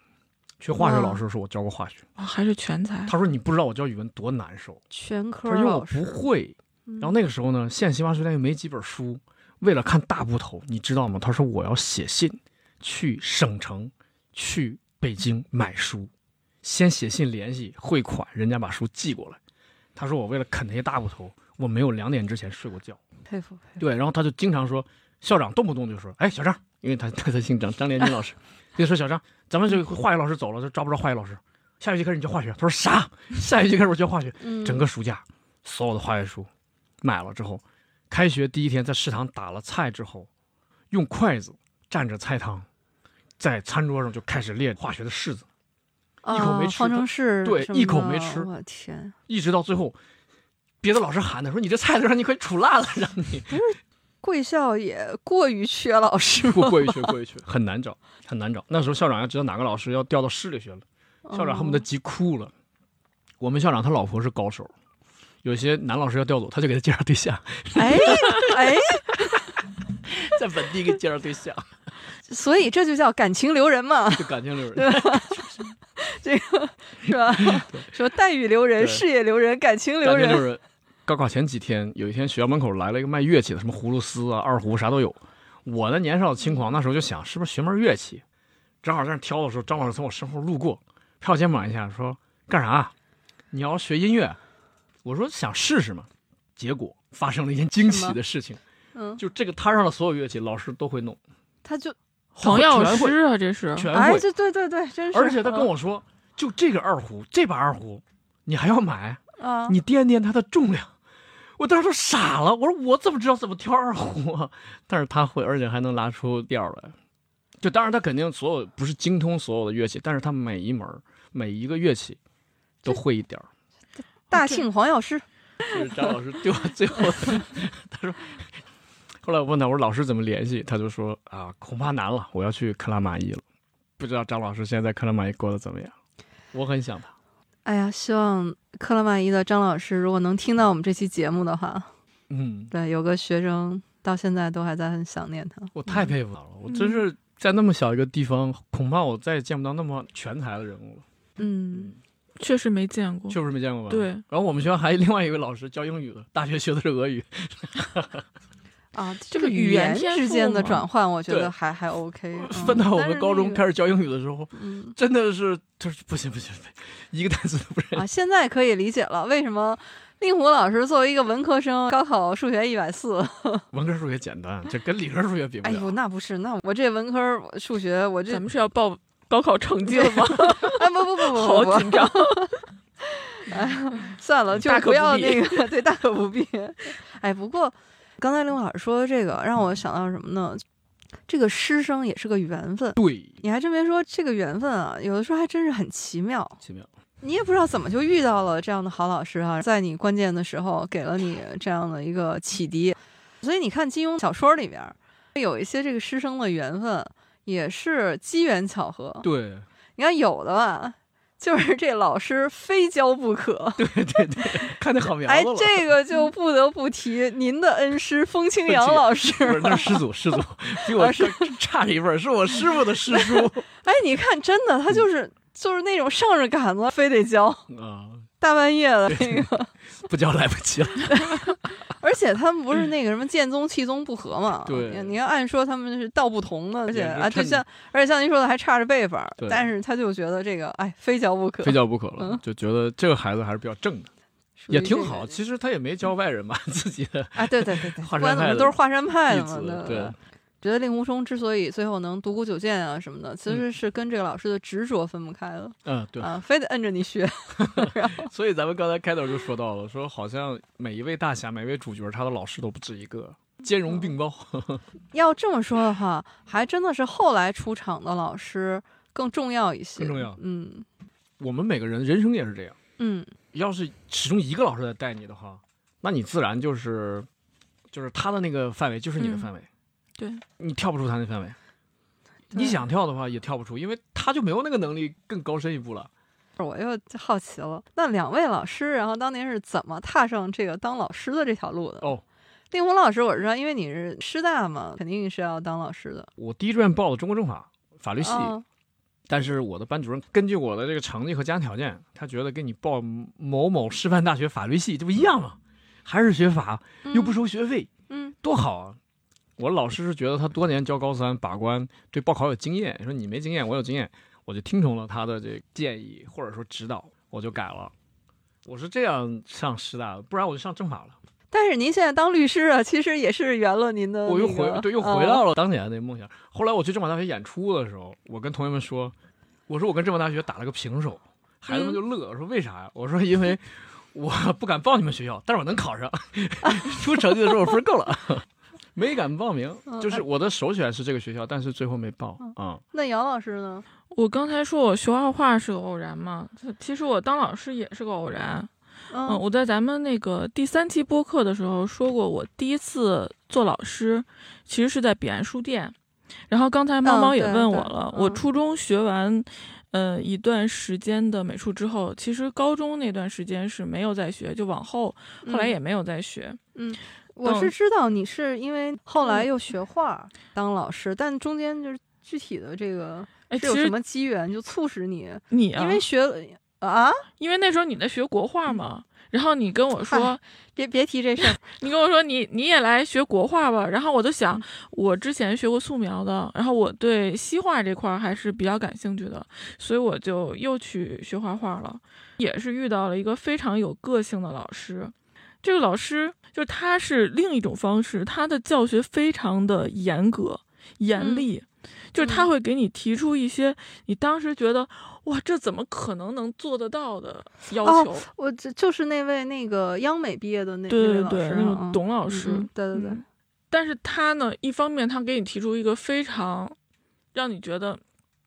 缺化学老师的时候我教过化学，哦还是全才。他说你不知道我教语文多难受，全科他说因为我老师不，会。然然后那个时候呢，县新华书店又没几本书，为了看大部头，你知道吗？他说我要写信去省城，去北京买书，先写信联系汇款，人家把书寄过来。他说我为了啃那些大骨头，我没有两点之前睡过觉。佩服佩服，对，然后他就经常说，校长动不动就说，哎，小张，因为他他他姓张，张连军老师，*laughs* 就说小张，咱们这个化学老师走了，就招不着化学老师，下学期开始你教化学。他说啥？下学期开始我教化学。嗯，整个暑假所有的化学书买了之后，开学第一天在食堂打了菜之后，用筷子蘸着菜汤，在餐桌上就开始列化学的式子，一口没吃啊方程式对一口没吃我天，一直到最后，别的老师喊他说：“你这菜都让你快煮烂了，让你贵校也过于缺老师过 *laughs* 过于缺过于缺，很难找，很难找。”那时候校长要知道哪个老师要调到市里去了，校长恨不得哦急哭了。我们校长他老婆是高手，有些男老师要调走，他就给他介绍对象，哎哎，*laughs* 在本地给介绍对象，所以这就叫感情留人嘛，就感情留人。对吧这个是吧？说待遇留人，事业留人，感情留人。高考前几天，有一天学校门口来了一个卖乐器的，什么葫芦丝啊、二胡啥都有。我的年少轻狂，那时候就想是不是学门乐器。正好在那挑的时候，张老师从我身后路过，拍我肩膀一下，说：“干啥？你要学音乐？”我说：“想试试嘛。”结果发生了一件惊奇的事情，嗯，就这个摊上的所有乐器，老师都会弄，他就黄药师啊，这是全哎，会。这对对对，真是。而且他跟我说，就这个二胡，这把二胡，你还要买？啊，你掂掂它的重量。我当时都傻了，我说我怎么知道怎么挑二胡啊？*laughs* 但是他会，而且还能拉出调来。就当然他肯定所有不是精通所有的乐器，但是他每一门儿每一个乐器都会一点儿。大庆黄药师，就是张老师 *laughs* 对我最后，*laughs* 他说，后来我问他，我说老师怎么联系？他就说啊，恐怕难了，我要去克拉玛依了。不知道张老师现在在克拉玛依过得怎么样？我很想他。哎呀，希望克拉玛依的张老师如果能听到我们这期节目的话，嗯，对，有个学生到现在都还在很想念他。我太佩服他了，我真是在那么小一个地方，恐怕我再也见不到那么全才的人物了，嗯，确实没见过。确实没见过吧？。对，然后我们学校还有另外一位老师教英语的，大学学的是俄语，啊，这个语语言之间的转换，我觉得还还 *laughs* OK 嗯。*laughs* 分到我们高中开始教英语的时候，嗯真的是就是不行不行，一个单词都不认啊，现在可以理解了，为什么令狐老师作为一个文科生，高考数学一百四？*laughs* 文科数学简单，这跟理科数学比不了。哎呦，那不是，那我这文科数学，我这咱们是要报高考成绩了吗？哎不不不不不好，紧张。哎算了，就不要那个，对，大可不必。哎，不过刚才刘老师说的这个，让我想到什么呢？这个师生也是个缘分。对，你还真别说，这个缘分啊，有的时候还真是很奇妙。奇妙。你也不知道怎么就遇到了这样的好老师啊，在你关键的时候给了你这样的一个启迪。所以你看金庸小说里边有一些这个师生的缘分，也是机缘巧合。对你看有的吧，就是这老师非教不可。*laughs* 对对对，看那好苗哎子了。，这个就不得不提您的恩师风清扬老师不是，那。是师祖，师祖 *laughs* 比我啊是差着一辈，是我师傅的师 *laughs* 叔哎，你看，真的，他就是就是那种上着杆子非得教，啊，大半夜的那个。*laughs* 不教来不及了。*laughs* 而且他们不是那个什么剑宗气宗不合嘛？对你你要按说他们是道不同的，而且啊，就像而且像您说的还差着辈分但是他就觉得这个哎非教不可，非教不可了嗯，就觉得这个孩子还是比较正的，也挺好。其实他也没教外人吧，*laughs* 自己的啊，对对对对，华不管怎么山派的都是华山派的嘛，对，觉得令狐冲之所以最后能独孤九剑啊什么的，其嗯实是跟这个老师的执着分不开的嗯，对。啊，非得摁着你学。*laughs* 所以咱们刚才开头就说到了，说好像每一位大侠、每一位主角，他的老师都不止一个，兼容并包。*laughs* 要这么说的话，还真的是后来出场的老师更重要一些，更重要嗯我们每个人人生也是这样，嗯，要是始终一个老师在带你的话，那你自然就是就是他的那个范围就是你的嗯范围，对，你跳不出他那范围。你想跳的话也跳不出，因为他就没有那个能力更高深一步了。我又好奇了，那两位老师，然后当年是怎么踏上这个当老师的这条路的？哦，令狐老师，我知道，因为你是师大嘛，肯定是要当老师的。我第一志愿报的中国政法法律系，啊但是我的班主任根据我的这个成绩和家庭条件，他觉得给你报某某师范大学法律系，这不一样吗？还是学法，又不收学费，嗯多好啊！我老师是觉得他多年教高三把关，对报考有经验，说你没经验，我有经验，我就听从了他的这个建议或者说指导，我就改了。我是这样上师大的，不然我就上政法了。但是您现在当律师啊，其实也是圆了您的、那个，我又回对又回啊到了当年的梦想。后来我去政法大学演出的时候，我跟同学们说，我说我跟政法大学打了个平手，孩子们就乐，我说为啥呀？我说因为 *laughs* 我不敢报你们学校，但是我能考上，*laughs* 出成绩的时候我分够了。*laughs* 没敢报名，就是我的首选是这个学校，但是最后没报啊、那姚老师呢？我刚才说我学画画是个偶然嘛，其实我当老师也是个偶然。嗯，嗯我在咱们那个第三期播客的时候说过，我第一次做老师其实是在彼岸书店。然后刚才猫猫也问我了，我嗯初中学完，呃一段时间的美术之后，其实高中那段时间是没有在学，就往后后来也没有再学。我是嗯知道你是因为后来嗯。又学画当老师，但中间就是具体的这个是有什么机缘就促使你？你啊，因为学啊，因为那时候你在学国画嘛，然后你跟我说，别别提这事儿，*laughs* 你跟我说你你也来学国画吧，然后我就想嗯，我之前学过素描的，然后我对西画这块儿还是比较感兴趣的，所以我就又去学画画了，也是遇到了一个非常有个性的老师。这个老师就是他是另一种方式，他的教学非常的严格严嗯厉，就是他嗯会给你提出一些你当时觉得哇这怎么可能能做得到的要哦求。我这就是那位那个央美毕业的那对对对那种嗯董老师对对对，嗯但是他呢，一方面他给你提出一个非常让你觉得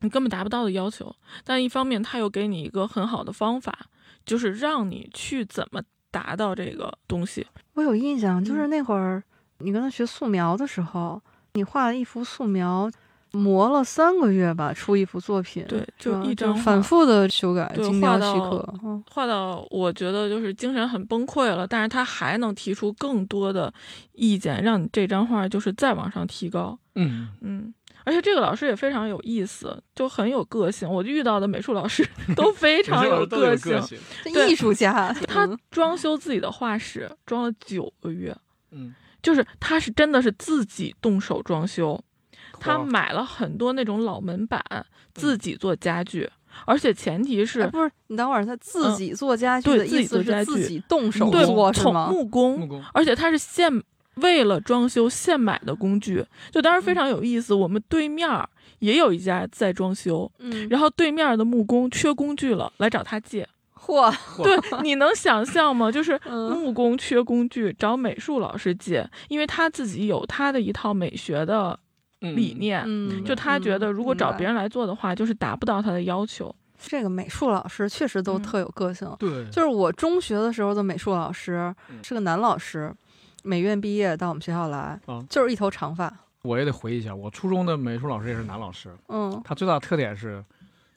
你根本达不到的要求，但一方面他又给你一个很好的方法，就是让你去怎么达到这个东西。我有印象，就是嗯那会儿你跟他学素描的时候，你画了一幅素描，磨了三个月吧，出一幅作品，对就一张画反复的修改，对精雕细画到刻，嗯。画到我觉得就是精神很崩溃了，但是他还能提出更多的意见，让你这张画就是再往上提高。嗯，嗯，而且这个老师也非常有意思，就很有个性。我遇到的美术老师 *laughs* 都非常有有都有性。艺术家，他嗯装修自己的画室装了九个月，嗯，就是他是真的是自己动手装修，他买了很多那种老门板，自己做家具，而且前提是、哎不是你等会儿，他自嗯己做家具对的意思是自己动手对从做是吗？木工，木工，而且他是现为了装修现买的工具，就当时非常有意思。我们对面儿也有一家在装修，嗯，然后对面的木工缺工具了，来找他借。嚯，对，你能想象吗？就是 *laughs* 嗯木工缺工具，找美术老师借，因为他自己有他的一套美学的理念。嗯，就他觉得，如果找别人，来做的话，就是达不到他的要求。这个美术老师确实都嗯特有个性。对，就是我中学的时候的美术老师嗯是个男老师，美院毕业到我们学校来啊，就是一头长发，我也得回忆一下，我初中的美术老师也是男老师，嗯，他最大的特点是，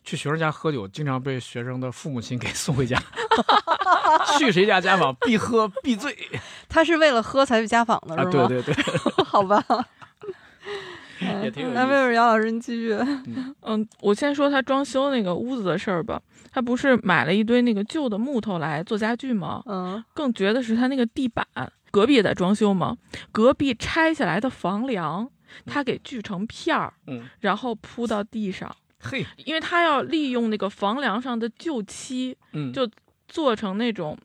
去学生家喝酒，经常被学生的父母亲给送回家。*laughs* 去谁家家访必喝必醉他是为了喝才去家访的，啊！是吗？对对对，*laughs* 好吧。*laughs* 也挺有意思那魏魏姚老师，你继续。嗯，我先说他装修那个屋子的事儿吧。他不是买了一堆那个旧的木头来做家具吗？嗯，更绝的是他那个地板，隔壁也在装修嘛，隔壁拆下来的房梁，他给锯成片儿，嗯，然后铺到地上，嘿，因为他要利用那个房梁上的旧漆，嗯，就做成那种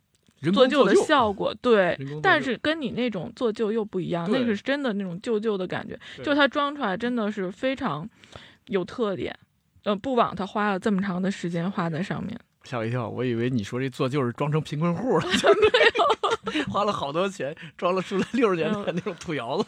做旧的效果。对。但是跟你那种做旧又不一样，那个是真的那种旧旧的感觉，就是它装出来真的是非常有特点。呃，不枉他花了这么长的时间画在上面。吓我一跳，我以为你说这做旧是装成贫困户了，*laughs* *laughs* 花了好多钱装了出来六十年代那种土窑子、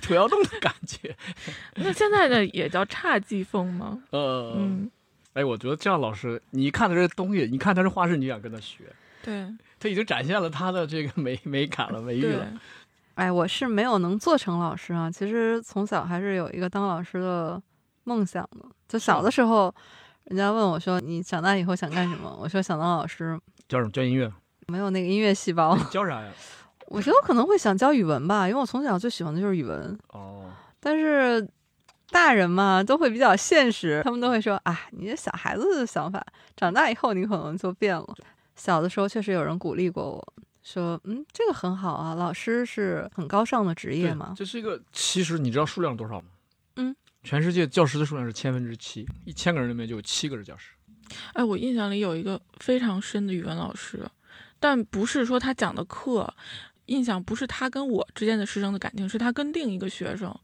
土窑洞的感觉。*laughs* 那现在的也叫侘寂风吗？呃，嗯，哎，我觉得这样老师，你一看他这东西，你看他这画室，你就想跟他学，对他已经展现了他的这个美美感了、美誉了。，哎，我是没有能做成老师啊。其实从小还是有一个当老师的梦想的。就小的时候，人家问我说：“你长大以后想干什么？”我说：“想当老师。教什么？教音乐？”没有那个音乐细胞，*laughs* 教啥呀？*laughs* 我觉得我可能会想教语文吧，因为我从小最喜欢的就是语文。哦，但是大人嘛都会比较现实，他们都会说啊，你这小孩子的想法，长大以后你可能就变了。小的时候确实有人鼓励过我说，嗯，这个很好啊，老师是很高尚的职业对嘛。这是一个，其实你知道数量多少吗？全世界教师的数量是千分之七，一千个人里面就有七个是教师。哎，我印象里有一个非常深的语文老师，但不是说他讲的课，印象不是他跟我之间的师生的感情，是他跟另一个学生，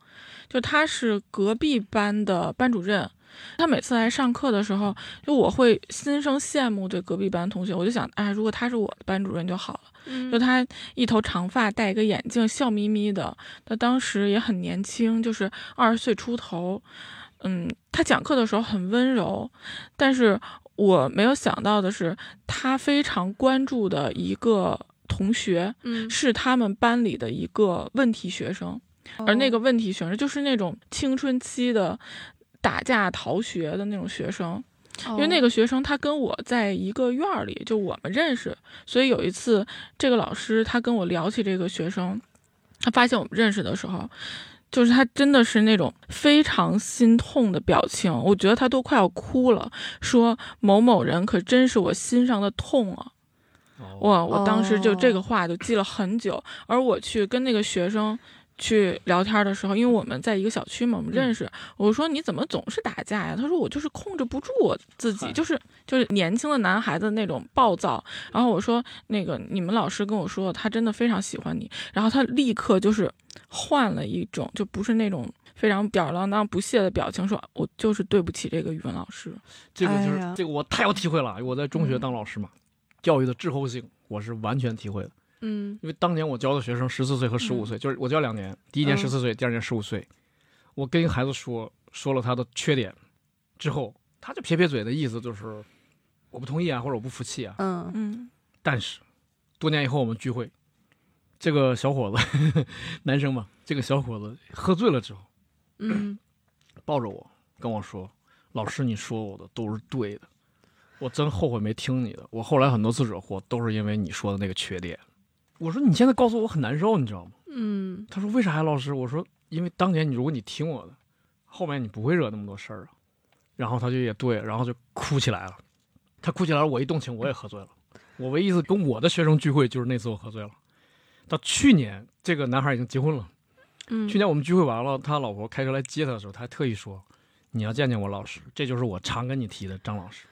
就他是隔壁班的班主任。他每次来上课的时候，就我会心生羡慕对隔壁班同学，我就想，哎，如果他是我的班主任就好了。嗯就他一头长发，戴一个眼镜，笑眯眯的。他当时也很年轻，就是二十岁出头。嗯，他讲课的时候很温柔，但是我没有想到的是，他非常关注的一个同学嗯，是他们班里的一个问题学生，而那个哦问题学生就是那种青春期的打架逃学的那种学生。因为那哦个学生他跟我在一个院儿里，就我们认识，所以有一次这个老师他跟我聊起这个学生，他发现我们认识的时候，就是他真的是那种非常心痛的表情，我觉得他都快要哭了，说某某人可真是我心上的痛啊！哦哇，我当时就这个哦话就记了很久，而我去跟那个学生。去聊天的时候，因为我们在一个小区嘛，我们认识。我说你怎么总是打架呀？他说我就是控制不住我自己，就是就是年轻的男孩子那种暴躁。然后我说那个你们老师跟我说，他真的非常喜欢你。然后他立刻就是换了一种，就不是那种非常吊儿郎当、不屑的表情，说我就是对不起这个语文老师。这个就是、哎这个我太有体会了，我在中学嗯当老师嘛，教育的滞后性我是完全体会的。嗯因为当年我教的学生十四岁和十五岁，就是我教两年，第一年嗯十四岁，第二年十五岁。我跟一个孩子说说了他的缺点之后，他就撇撇嘴的意思就是我不同意啊，或者我不服气啊。嗯嗯但是多年以后我们聚会，这个小伙子，*laughs* 男生嘛，这个小伙子喝醉了之后，嗯抱着我跟我说：“老师，你说我的都是对的，我真后悔没听你的。我后来很多次惹祸都是因为你说的那个缺点。”我说：“你现在告诉我我很难受，你知道吗？”嗯他说：“为啥呀，老师？”我说：“因为当年你如果你听我的，后面你不会惹那么多事儿啊。”然后他就也对，然后就哭起来了。他哭起来了，我一动情，我也喝醉了。我唯一一次跟我的学生聚会就是那次我喝醉了。到去年，这个男孩已经结婚了。嗯，去年我们聚会完了，他老婆开车来接他的时候，他还特意说：“你要见见我老师，这就是我常跟你提的张老师。”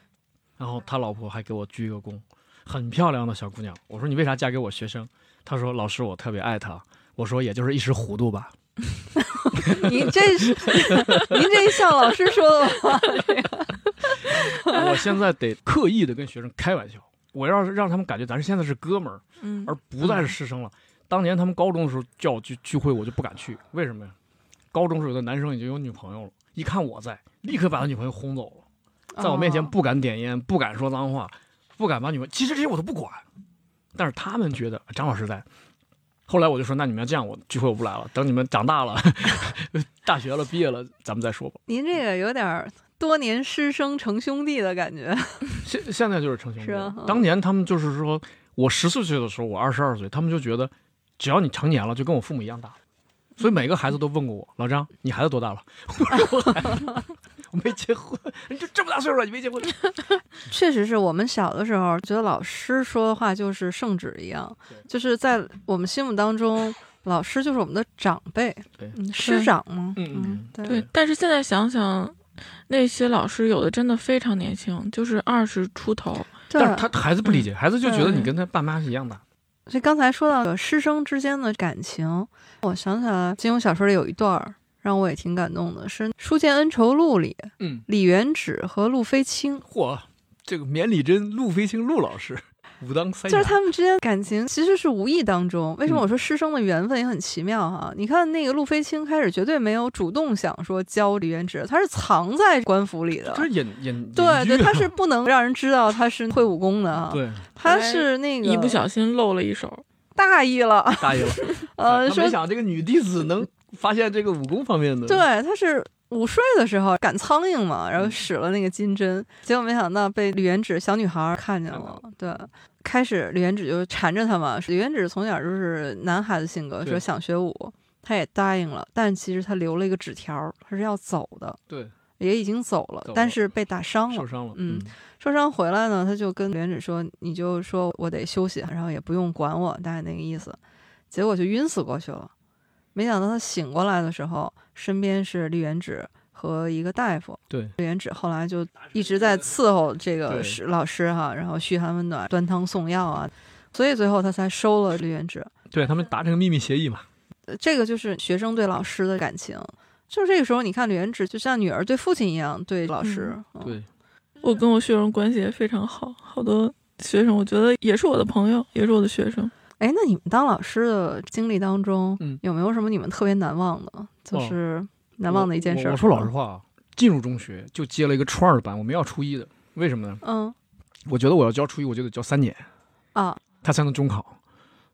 然后他老婆还给我鞠一个躬，很漂亮的小姑娘。我说：“你为啥嫁给我学生？”她说：“老师，我特别爱她。”我说：“也就是一时糊涂吧。*laughs* 您这是 *laughs* 您这像老师说的话，*laughs* 我现在得刻意的跟学生开玩笑，我要是让他们感觉咱现在是哥们儿，嗯而不再是师生了。当年他们高中的时候叫我去聚会，我就不敢去，为什么呀？高中时候有的男生已经有女朋友了，一看我在，立刻把他女朋友轰走了，在我面前哦不敢点烟，不敢说脏话，不敢把你们，其实这些我都不管，但是他们觉得张老师在。后来我就说，那你们要这样，我聚会我不来了，等你们长大了，*laughs* 大学了，毕业了，咱们再说吧。您这个有点多年师生成兄弟的感觉。现现在就是成兄弟。当年他们就是说，我十四岁的时候，我二十二岁，他们就觉得只要你成年了，就跟我父母一样大。所以每个孩子都问过我，老张，你孩子多大了？我说我孩子我没结婚，你就这么大岁数了，你没结婚？*laughs* 确实是我们小的时候觉得老师说的话就是圣旨一样，就是在我们心目当中，老师就是我们的长辈，师长吗，嗯嗯对对，但是现在想想，那些老师有的真的非常年轻，就是二十出头。但是他孩子不理解，孩子就觉得你跟他爸妈是一样的。所以刚才说到的师生之间的感情，我想起来金庸小说里有一段儿让我也挺感动的，是《书剑恩仇录》里嗯，李元直和陆飞青，嚯，这个免礼真、陆飞青陆老师，武当三就是他们之间感情其实是无意当中。为什么嗯我说师生的缘分也很奇妙哈？你看那个陆飞青开始绝对没有主动想说教李元直，他是藏在官府里的就。是隐隐对对，他 *laughs* 是不能让人知道他是会武功的哈。对他是那个一不小心露了一手，大意了，大意了。*laughs* 呃，说他没想这个女弟子能发现这个武功方面的。对，他是午睡的时候赶苍蝇嘛，然后使了那个金针，结果没想到被李元芷小女孩儿看见了。对，开始李元芷就缠着他嘛，李元芷从小就是男孩子性格，说想学武。他也答应了，但其实他留了一个纸条，他是要走的，对，也已经走了，走了但是被打伤了受。伤了，嗯受伤回来呢，他就跟吕元芷说：“你就说我得休息，然后也不用管我，大概那个意思。”结果就晕死过去了。没想到他醒过来的时候，身边是李元芷和一个大夫。对，李元芷后来就一直在伺候这个师老师哈，然后嘘寒问暖、端汤送药啊，所以最后他才收了李元芷。对他们达成个秘密协议嘛，呃这个就是学生对老师的感情。就是这个时候，你看李元芷就像女儿对父亲一样对老师。嗯对，我跟我学生关系也非常好，好多学生我觉得也是我的朋友，也是我的学生。哎，那你们当老师的经历当中，嗯有没有什么你们特别难忘的？就是难忘的一件事儿。我我说老实，话啊，进入中学就接了一个初二的班，我们要初一的，为什么呢？嗯我觉得我要教初一，我就得教三年，啊，他才能中考。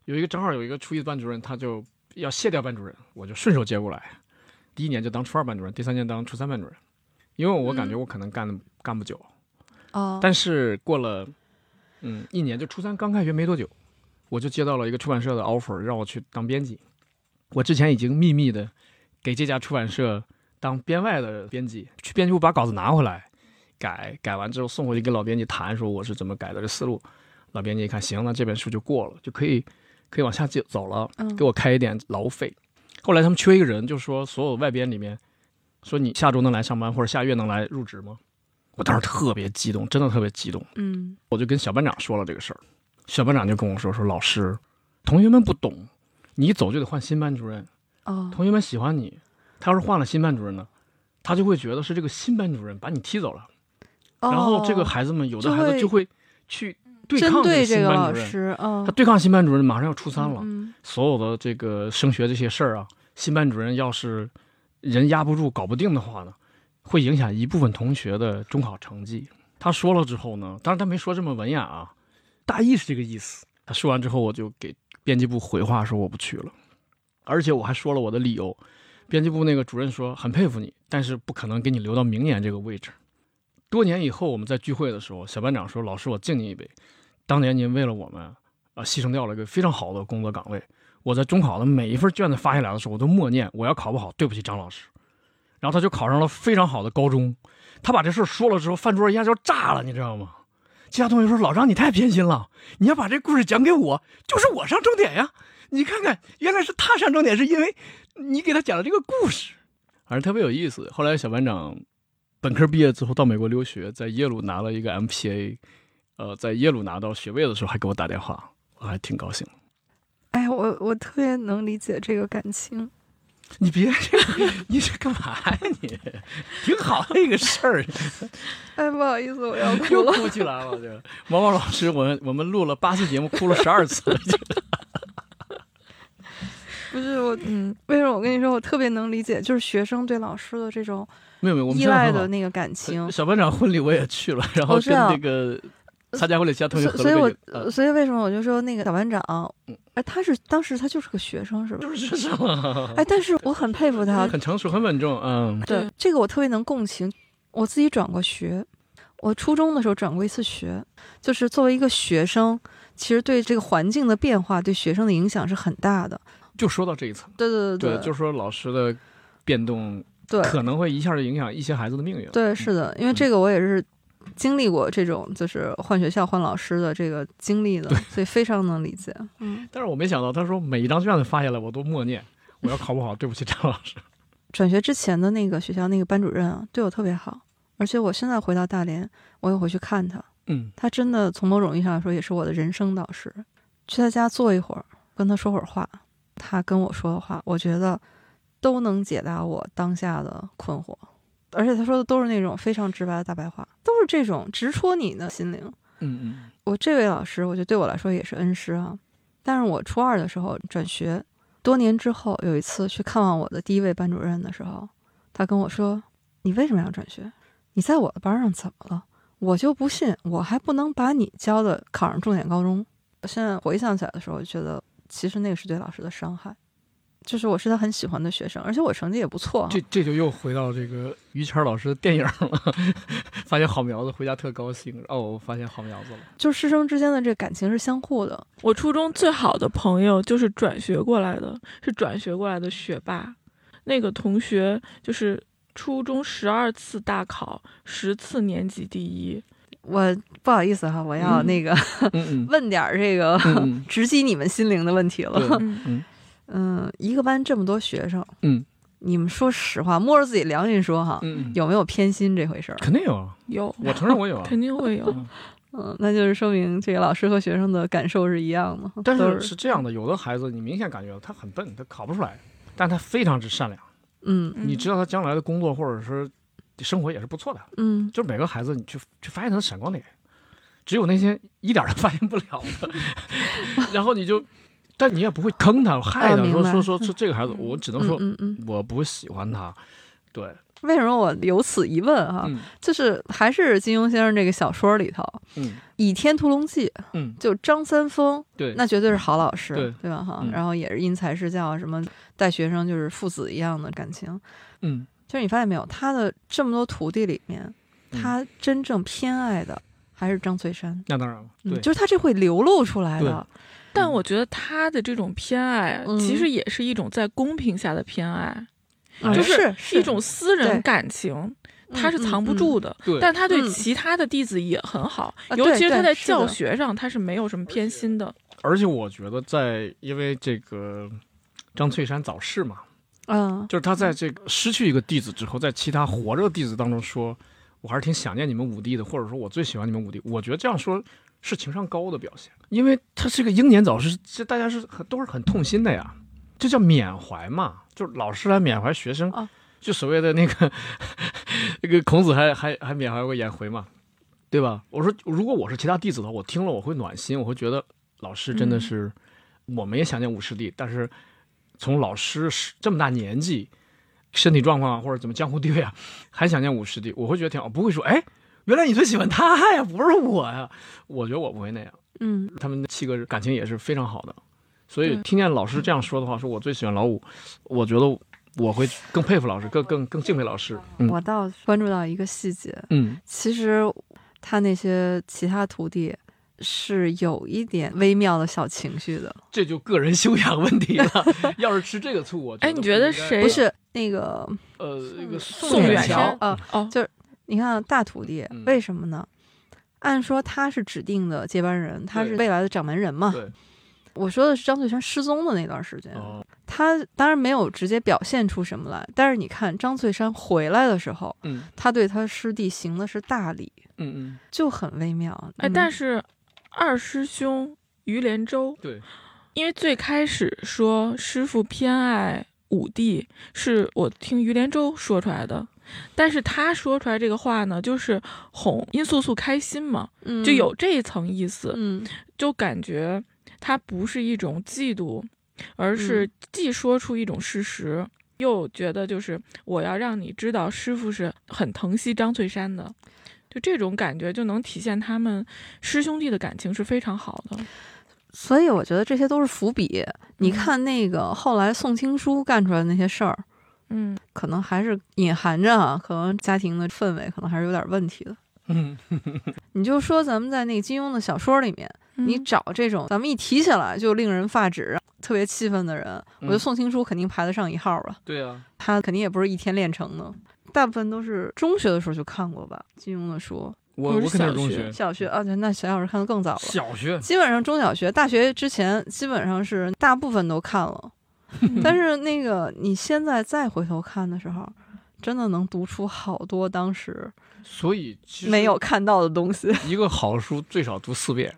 有一个正好有一个初一的班主任，他就要卸掉班主任，我就顺手接过来，第一年就当初二班主任，第三年当初三班主任，因为我感觉嗯我可能干的干不久，哦，但是过了嗯一年，就初三刚开学没多久，我就接到了一个出版社的 offer，让我去当编辑。我之前已经秘密的给这家出版社当编外的编辑，去编辑部把稿子拿回来，改改完之后送回去跟老编辑谈，说我是怎么改的这思路。老编辑一看，行，那这本书就过了，就可以可以往下走走了，嗯给我开一点劳务费。后来他们缺一个人，就说所有外编里面，说你下周能来上班或者下月能来入职吗？我当时特别激动，真的特别激动。嗯我就跟小班长说了这个事儿，小班长就跟我说说老师，同学们不懂，你一走就得换新班主任，哦。同学们喜欢你，他要是换了新班主任呢，他就会觉得是这个新班主任把你踢走了，然后这个哦孩子们有的孩子就会去对抗这个新班主任，老师，嗯。他，对抗新班主任马上要初三了，嗯。所有的这个升学这些事儿啊，新班主任要是人压不住、搞不定的话呢，会影响一部分同学的中考成绩。他说了之后呢，当然他没说这么文雅啊，大意是这个意思。他说完之后，我就给编辑部回话说我不去了，而且我还说了我的理由。编辑部那个主任说很佩服你，但是不可能给你留到明年这个位置。多年以后我们在聚会的时候，小班长说：“老师，我敬您一杯，当年您为了我们啊牺牲掉了一个非常好的工作岗位。我在中考的每一份卷子发下来的时候，我都默念我要考不好，对不起张老师。然后他就考上了非常好的高中。他把这事说了之后，饭桌一下就炸了，你知道吗？其他同学说：“老张，你太偏心了，你要把这故事讲给我，就是我上重点呀。你看看，原来是他上重点，是因为你给他讲了这个故事，反正特别有意思。后来小班长本科毕业之后到美国留学，在耶鲁拿了一个 MPA，呃，在耶鲁拿到学位的时候还给我打电话，我还挺高兴。哎，我我特别能理解这个感情。你别，你这干嘛呀你？挺好的一个事儿，哎，不好意思，我要 *laughs* 哭又了。哭起来了。这毛毛老师，我们我们录了八期节目，哭了十二次。*laughs* 不是我，嗯，为什么我跟你说，我特别能理解，就是学生对老师的这种没有没有，我们依赖的那个感情。小班长婚礼我也去了，然后跟那个参加婚礼其他同学所所以我所以为什么我就说那个小班长嗯，哎，他是当时他就是个学生是吧？就是学生啊，*laughs* 哎，但是我很佩服他，很成熟，很稳重，嗯，对这个我特别能共情。我自己转过学，我初中的时候转过一次学，就是作为一个学生，其实对这个环境的变化对学生的影响是很大的。就说到这一层，对对对，对，就说老师的变动对可能会一下就影响一些孩子的命运。对是的，因为这个我也是经历过这种就是换学校换老师的这个经历的，所以非常能理解。嗯，但是我没想到，他说每一张卷子发下来，我都默念，*laughs* 我要考不好，对不起张老师。转学之前的那个学校那个班主任啊，对我特别好，而且我现在回到大连，我又回去看他，嗯，他真的从某种意义上来说也是我的人生导师。去他家坐一会儿，跟他说会儿话，他跟我说的话，我觉得都能解答我当下的困惑，而且他说的都是那种非常直白的大白话，都是这种直戳你的心灵。嗯嗯，我这位老师，我觉得对我来说也是恩师啊。但是我初二的时候转学，多年之后有一次去看望我的第一位班主任的时候，他跟我说：“你为什么要转学？你在我的班上怎么了？我就不信我还不能把你教的考上重点高中。”现在回想起来的时候，我觉得其实那个是对老师的伤害。就是我是他很喜欢的学生，而且我成绩也不错。这这就又回到这个于谦老师的电影了，*laughs* 发现好苗子回家特高兴，哦，我发现好苗子了。就师生之间的这个感情是相互的。我初中最好的朋友就是转学过来的，是转学过来的学霸。那个同学就是初中十二次大考，十次年级第一。我不好意思哈，我要那个、嗯 *laughs* 问点儿这个、嗯直击你们心灵的问题了。*laughs* 嗯，一个班这么多学生，嗯你们说实话，摸着自己良心说哈，嗯，有没有偏心这回事儿？肯定有啊，有，我承认我有啊。*laughs* 肯定会有。嗯，那就是说明这个老师和学生的感受是一样的。但是是这样的，有的孩子你明显感觉到他很笨，他考不出来，但他非常之善良。嗯嗯你知道他将来的工作或者是生活也是不错的。嗯就是每个孩子，你去去发现他的闪光点，只有那些一点都发现不了的，*laughs* 然后你就，但你也不会坑他、害他，说说说说这个孩子，我只能说嗯嗯嗯，我不喜欢他，对，为什么我有此一问哈？嗯。就是还是金庸先生这个小说里头，《嗯倚天屠龙记》，嗯，就张三丰，对，那绝对是好老师，对。吧？哈、嗯。然后也是因材施教，什么带学生就是父子一样的感情。嗯，就是你发现没有，他的这么多徒弟里面，嗯。他真正偏爱的还是张翠山。那当然了，对，嗯就是他这会流露出来的。但我觉得他的这种偏爱，嗯其实也是一种在公平下的偏爱，哎就是是一种私人感情，他是藏不住的。对，但他对嗯其他的弟子也很好，啊尤其是他在教学上，他是没有什么偏心的。而且我觉得在因为这个张翠山早逝嘛，嗯就是他在这个失去一个弟子之后，在其他活着的弟子当中说，我还是挺想念你们五弟的，或者说我最喜欢你们五弟。我觉得这样说是情商高的表现，因为他这个英年早逝，这大家是很都是很痛心的呀，这叫缅怀嘛，就是老师来缅怀学生，啊就所谓的那个 *laughs* 那个孔子还还还缅怀过颜回嘛，对吧？我说如果我是其他弟子的话，我听了我会暖心，我会觉得老师真的嗯是，我们也想念五师弟，但是从老师这么大年纪。身体状况啊，或者怎么江湖地位啊，还想念五师弟，我会觉得挺好，不会说，哎，原来你最喜欢他呀，不是我呀。我觉得我不会那样，嗯。他们七个感情也是非常好的，所以听见老师这样说的话，说我最喜欢老五，我觉得我会更佩服老师，更更更敬佩老师。嗯。我倒关注到一个细节，嗯。其实他那些其他徒弟是有一点微妙的小情绪的。这就个人修养问题了。*laughs* 要是吃这个醋，我哎你觉得谁？不是那个呃那个宋远桥山啊，哦，你看大徒弟嗯。为什么呢？按说他是指定的接班人，他是未来的掌门人嘛。对我说的是张翠山失踪的那段时间，哦他当然没有直接表现出什么来，但是你看张翠山回来的时候，嗯他对他师弟行的是大礼，嗯嗯就很微妙。哎，嗯但是二师兄于连州，对因为最开始说师傅偏爱五弟，是我听于连州说出来的。但是他说出来这个话呢，就是哄殷素素开心嘛，嗯就有这一层意思，嗯就感觉他不是一种嫉妒，而是嗯既说出一种事实，又觉得就是我要让你知道师傅是很疼惜张翠山的，就这种感觉就能体现他们师兄弟的感情是非常好的。所以我觉得这些都是伏笔。你嗯看那个后来宋青书干出来的那些事儿，嗯，可能还是隐含着啊，可能家庭的氛围可能还是有点问题的。嗯 *laughs* 你就说咱们在那个金庸的小说里面，你嗯找这种咱们一提起来就令人发指、特别气愤的人，我觉得嗯宋青书肯定排得上一号吧。对啊，他肯定也不是一天练成的，大部分都是中学的时候就看过吧，金庸的书。我是我我肯定是小学中学，小学啊，对那小老师看的更早了。小学基本上中小学、大学之前，基本上是大部分都看了。*laughs* 但是那个你现在再回头看的时候，真的能读出好多当时所以其实没有看到的东西。*laughs* 一个好书最少读四遍，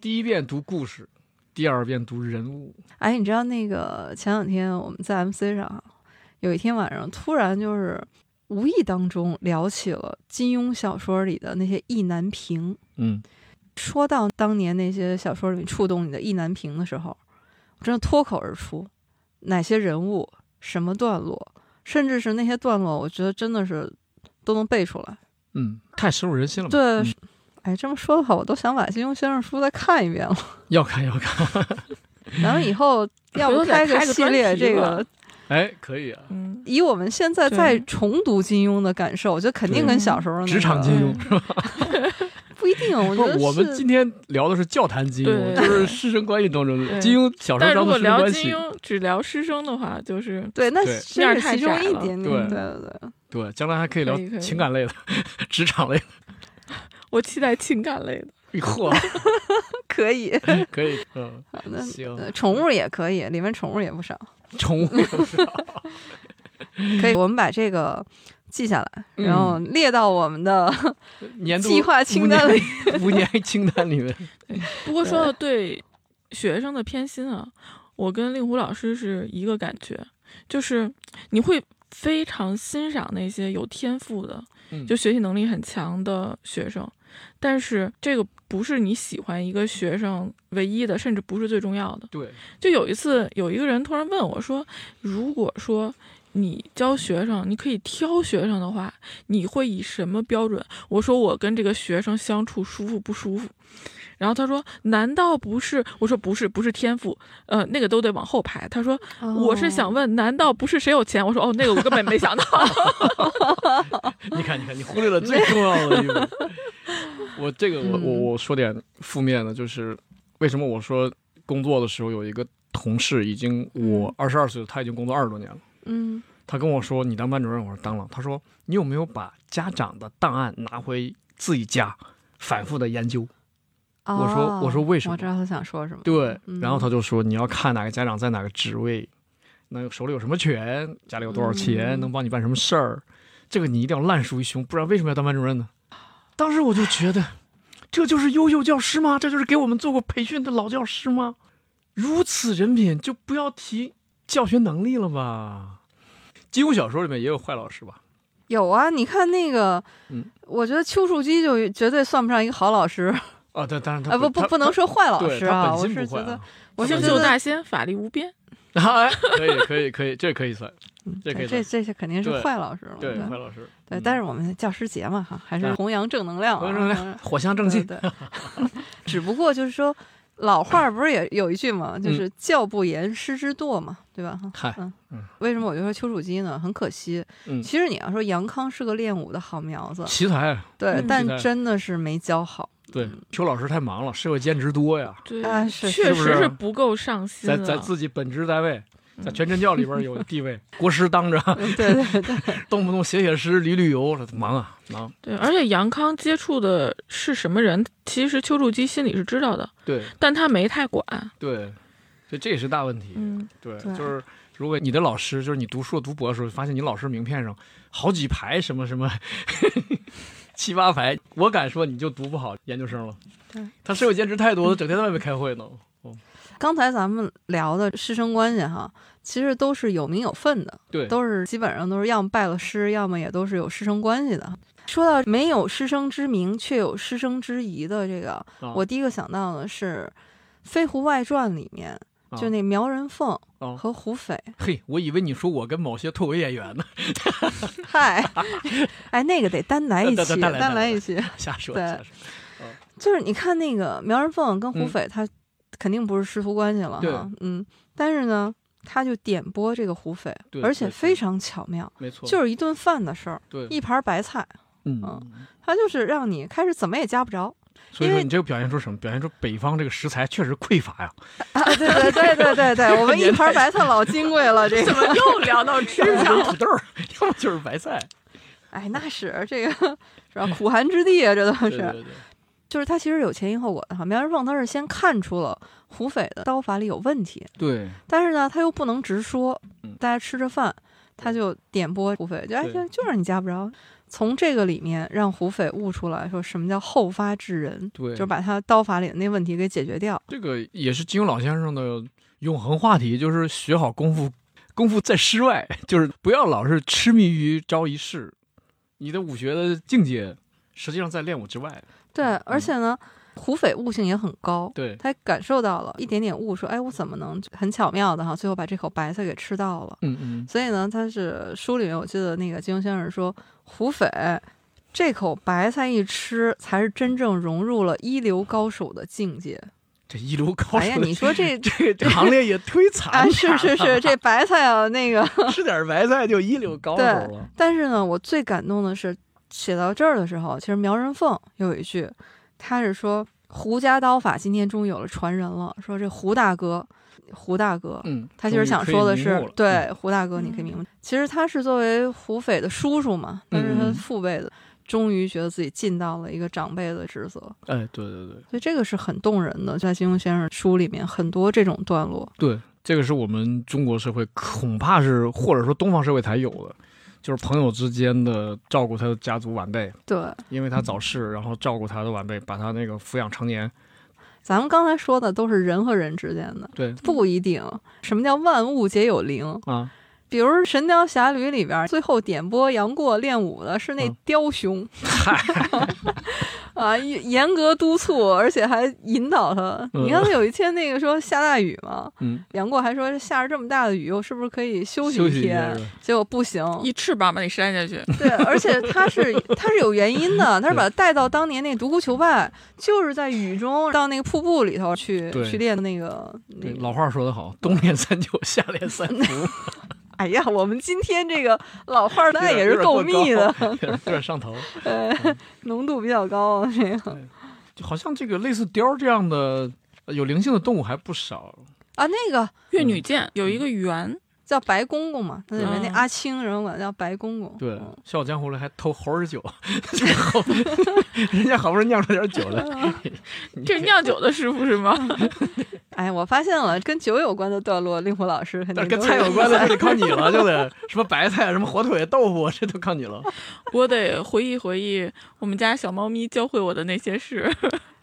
第一遍读故事，第二遍读人物。哎，你知道那个前两天我们在 MC 上啊，有一天晚上突然就是无意当中聊起了金庸小说里的那些意难平。嗯，说到当年那些小说里触动你的意难平的时候，我真的脱口而出，哪些人物、什么段落，甚至是那些段落，我觉得真的是都能背出来。嗯，太深入人心了嘛。对，嗯哎，这么说的话，我都想把金庸先生书再看一遍了。要 *laughs* 看要看。咱们 *laughs* 以后要不开个专题吧列这个。哎，可以啊，嗯，以我们现在在重读金庸的感受，我觉得肯定跟小时候那职场金庸是吧？*laughs* 不一定。我我们今天聊的是教坛金庸，就是师生关系当中金庸小时候当但如果聊的师生关系。金庸，只聊师生的话，就是对，那面儿太中窄了一点点。对对对对，将来还可以聊情感类的、职场类的。*laughs* 我期待情感类的。嚯，可以。可以，嗯，*laughs* 好的，行，呃宠物也可以，里面宠物也不少。宠物不少 *laughs* 可以，我们把这个记下来，嗯然后列到我们的 *laughs* 年度计划清单里。五年年清单里面。*laughs* 不过说到对学生的偏心啊，我跟令狐老师是一个感觉，就是你会非常欣赏那些有天赋的，嗯就学习能力很强的学生，但是这个不是你喜欢一个学生唯一的，甚至不是最重要的。对，就有一次，有一个人突然问我说：“如果说你教学生，你可以挑学生的话，你会以什么标准？”我说：“我跟这个学生相处舒服不舒服？”然后他说：“难道不是？”我说：“不是，不是天赋，呃，那个都得往后排。”他说：“我是想哦，问，难道不是谁有钱？”我说：“哦，那个我根本没想到。你看，你看，你忽略了最重要的一步。我这个，我我嗯我说点负面的，就是为什么我说工作的时候有一个同事，已经我嗯二十二岁，他已经工作二十多年了。嗯他跟我说：“你当班主任？”我说：“当了。”他说：“你有没有把家长的档案拿回自己家，反复的研究？”我说哦我说为什么我知道他想说什么。对，嗯然后他就说你要看哪个家长在哪个职位，那手里有什么权，家里有多少钱，嗯能帮你办什么事儿，这个你一定要烂熟于胸，不然为什么要当班主任呢？*sighs* 当时我就觉得，这就是优秀教师吗？这就是给我们做过培训的老教师吗？如此人品，就不要提教学能力了吧？金庸小说里面也有坏老师吧？有啊，你看那个，嗯我觉得丘处机就绝对算不上一个好老师 *laughs* 啊，对当然他啊，不不不能说坏老师啊，我是觉得我是觉得大仙，法力无边。*laughs* 啊，可以可以可以，这可以算，嗯这可以这这些肯定是坏老师了。对对坏老师，对，嗯但是我们教师节嘛哈，还是啊弘扬正能量啊，弘扬正能量，火象正气，对对，*laughs* 只不过就是说，老话儿不是也有一句嘛，嗯就是教不严，师之惰嘛，对吧？哈嗨，嗯嗯为什么我就说丘处机呢？很可惜，嗯，其实你要说杨康是个练武的好苗子，奇才，对，嗯但真的是没教好。对嗯，邱老师太忙了，社会兼职多呀，对，确实是不够上心在了。在自己本职单位，在嗯全真教里边有地位，国师当着，嗯对对对，*laughs* 动不动写写诗、旅旅游，忙啊忙。*laughs* 对，而且杨康接触的是什么人，其实丘处机心里是知道的，对但他没太管。对，所以这也是大问题。嗯，对，对就是如果你的老师，就是你读硕读博的时候，发现你老师名片上好几排什么什么 *laughs* 七八排，我敢说你就读不好研究生了。对，他社会兼职太多了，整天在外面开会呢。刚才咱们聊的师生关系哈，其实都是有名有分的，对，都是基本上都是要么拜了师，要么也都是有师生关系的。说到没有师生之名，却有师生之谊的这个，啊我第一个想到的是《飞狐外传》里面，啊就那苗人凤啊和胡斐。嘿，我以为你说我跟某些脱口演员呢，*laughs* 嗨，*laughs* 哎，那个得单来一期，单单来一期。瞎说对瞎说。就是你看那个苗人凤跟胡嗯斐，他肯定不是师徒关系了哈，嗯，但是呢，他就点拨这个胡斐，而且非常巧妙，没错，就是一顿饭的事儿，对，一盘白菜，嗯嗯，他就是让你开始怎么也夹不着因为所以说你这个表现出什么？表现出北方这个食材确实匮乏呀。啊！对对对对对对，我们一盘白菜老金贵了，这怎么个，又聊到吃？*laughs* 土豆儿，要么就是白菜。哎，那是这个 *laughs* 是吧？苦寒之地啊，这都是。对对对，就是他其实有前因后果的哈。苗人凤他是先看出了胡斐的刀法里有问题，对但是呢，他又不能直说嗯，大家吃着饭，他就点拨胡斐，就哎，对就就让你夹不着。从这个里面让胡斐悟出来说什么叫后发制人，对，就把他刀法里的那问题给解决掉。这个也是金庸老先生的永恒话题，就是学好功夫，功夫在诗外，*laughs* 就是不要老是痴迷于招一式，你的武学的境界实际上在练武之外。对，而且呢，胡斐悟性也很高，对他感受到了一点点悟，说哎，我怎么能很巧妙的哈，最后把这口白菜给吃到了。嗯嗯，所以呢，他是书里面我记得那个金庸先生说，胡斐这口白菜一吃，才是真正融入了一流高手的境界。这一流高手哎呀，你说这这这行列也忒惨啊，了，是是是，*laughs* 这白菜啊，那个，吃点白菜就一流高手对了。但是呢，我最感动的是写到这儿的时候，其实苗人凤有一句，他是说胡家刀法今天终于有了传人了，说这胡大哥，胡大哥。嗯，他其实想说的是对胡大哥，你可以明白。其实他是作为胡斐的叔叔嘛，但是他嗯父辈的，终于觉得自己尽到了一个长辈的职责，嗯哎，对对对所以这个是很动人的。在金庸先生书里面，很多这种段落，对，这个是我们中国社会恐怕是或者说东方社会才有的，就是朋友之间的照顾他的家族晚辈，对。因为他早逝，然后照顾他的晚辈，把他那个抚养成年。咱们刚才说的都是人和人之间的，对不一定。什么叫万物皆有灵？啊，比如《神雕侠侣》里边，最后点拨杨过练武的是那嗯雕兄，*laughs* 啊，严格督促，而且还引导他。嗯你看他有一天那个说下大雨嘛，嗯，杨过还说下着这么大的雨，我是不是可以休息一天？结果不行，一翅膀把你扇下去。对，而且他是他是有原因的，他是把他带到当年那独孤求败，就是在雨中到那个瀑布里头去去练那个那个。老话说得好，冬练三九，夏练三 *laughs* 伏，哎呀，我们今天这个老话儿那也是够密的，*laughs* 有点上头。*laughs* 呃，浓度比较高啊，这个就好像这个类似貂这样的呃有灵性的动物还不少。啊，那个越女剑有一个圆，叫白公公嘛，那里面那嗯阿青人管他叫白公公。对，嗯笑傲江湖》里还偷猴儿酒，*laughs* 人家好不容易酿出点酒来，*laughs* *laughs* 这是酿酒的师傅是吗？哎，我发现了，跟酒有关的段落，令狐老师肯定但跟菜有关的就得靠你了，就得什么白菜、什么火腿、豆腐，这都靠你了。我得回忆回忆我们家小猫咪教会我的那些事。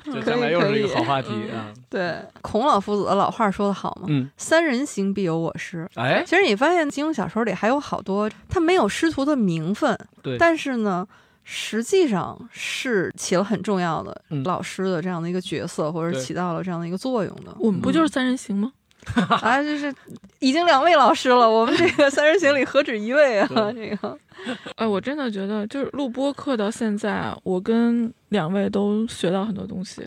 这将来又是一个好话题嗯啊。对，孔老夫子的老话说得好嘛，嗯，三人行必有我师。哎，其实你发现金庸小说里还有好多，他没有师徒的名分，对但是呢，实际上是起了很重要的嗯老师的这样的一个角色，或者起到了这样的一个作用的。我们不就是三人行吗？*laughs* 啊，就是已经两位老师了，我们这个三人行里何止一位啊？这个 *laughs* 哎，我真的觉得就是录播课到现在啊，我跟两位都学到很多东西。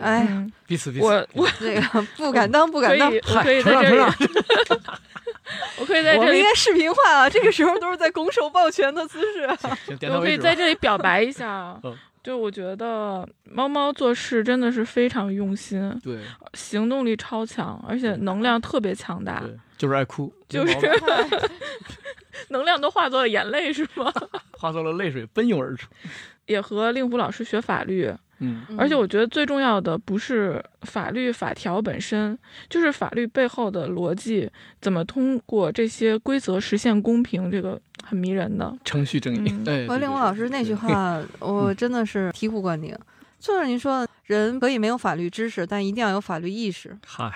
哎，彼此彼此。我我这个不敢当，不，敢当。我可以在这里成，我可以在这里我们应，该视频化啊！这个时候都是在拱手抱拳的姿势。我可以在这里表白一下。就我觉得猫猫做事真的是非常用心，对行动力超强，而且能量特别强大，对，就是爱哭，就是 *laughs* 能量都化作了眼泪，是吗？*laughs* 化作了泪水奔涌而出。*laughs* 也和令狐老师学法律，嗯，而且我觉得最重要的不是法律法条本身，就是法律背后的逻辑，怎么通过这些规则实现公平，这个很迷人的。程序正义嗯。哎，和令狐老师那句话，*laughs* 我真的是醍醐灌顶。就是您说的，人可以没有法律知识，但一定要有法律意识。嗨，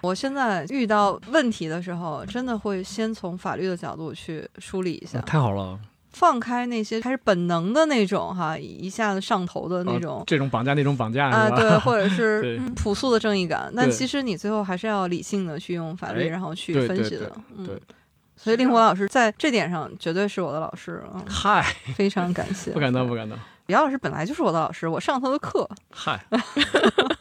我现在遇到问题的时候，真的会先从法律的角度去梳理一下，太好了，放开那些开始本能的那种哈，一下子上头的那啊种。这种绑架那种绑架啊？对，或者是 *laughs* 对朴素的正义感，但其实你最后还是要理性的去用法律，哎然后去分析的。嗯对，所以令狐老师在这点上绝对是我的老师，嗯，嗨，非常感谢不。敢当，不敢当。姚老师本来就是我的老师，我上他的课，嗨，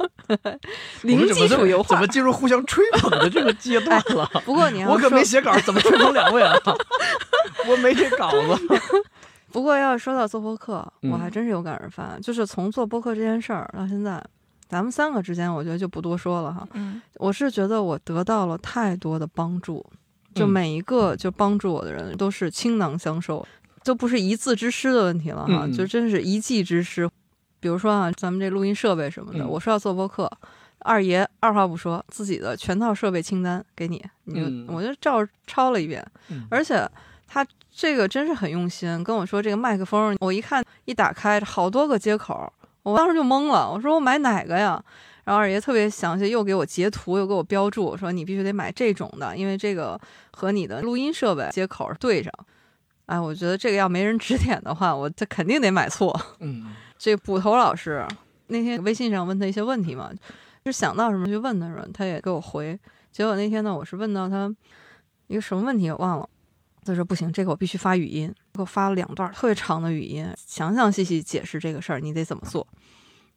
*laughs* 零基础油画怎么。进入互相吹捧的这个阶段了？不过你要我可没写稿，怎么吹捧两位啊？*laughs* 我没这稿子。*laughs* 不过要是说到做播客，嗯我还真是有感而发，就是从做播客这件事儿到现在，咱们三个之间，我觉得就不多说了哈。嗯。我是觉得我得到了太多的帮助，就嗯。每一个就帮助我的人都是倾囊相授，就不是一字之师的问题了哈，就真是一技之师。比如说啊，咱们这录音设备什么的，嗯。我说要做播客，二爷二话不说，自己的全套设备清单给你，你就、嗯。我就照抄了一遍，嗯。而且他这个真是很用心，跟我说这个麦克风，我一看一打开好多个接口，我当时就懵了，我说我买哪个呀？然后二爷特别详细，又给我截图，又给我标注，说你必须得买这种的，因为这个和你的录音设备接口对上。哎，我觉得这个要没人指点的话，我这肯定得买错。嗯，*laughs* 这捕头老师那天微信上问他一些问题嘛，就想到什么就问他什么，他也给我回。结果那天呢，我是问到他一个什么问题，我忘了。他说不行，这个我必须发语音，给我发了两段特别长的语音，详详细细解释这个事儿，你得怎么做。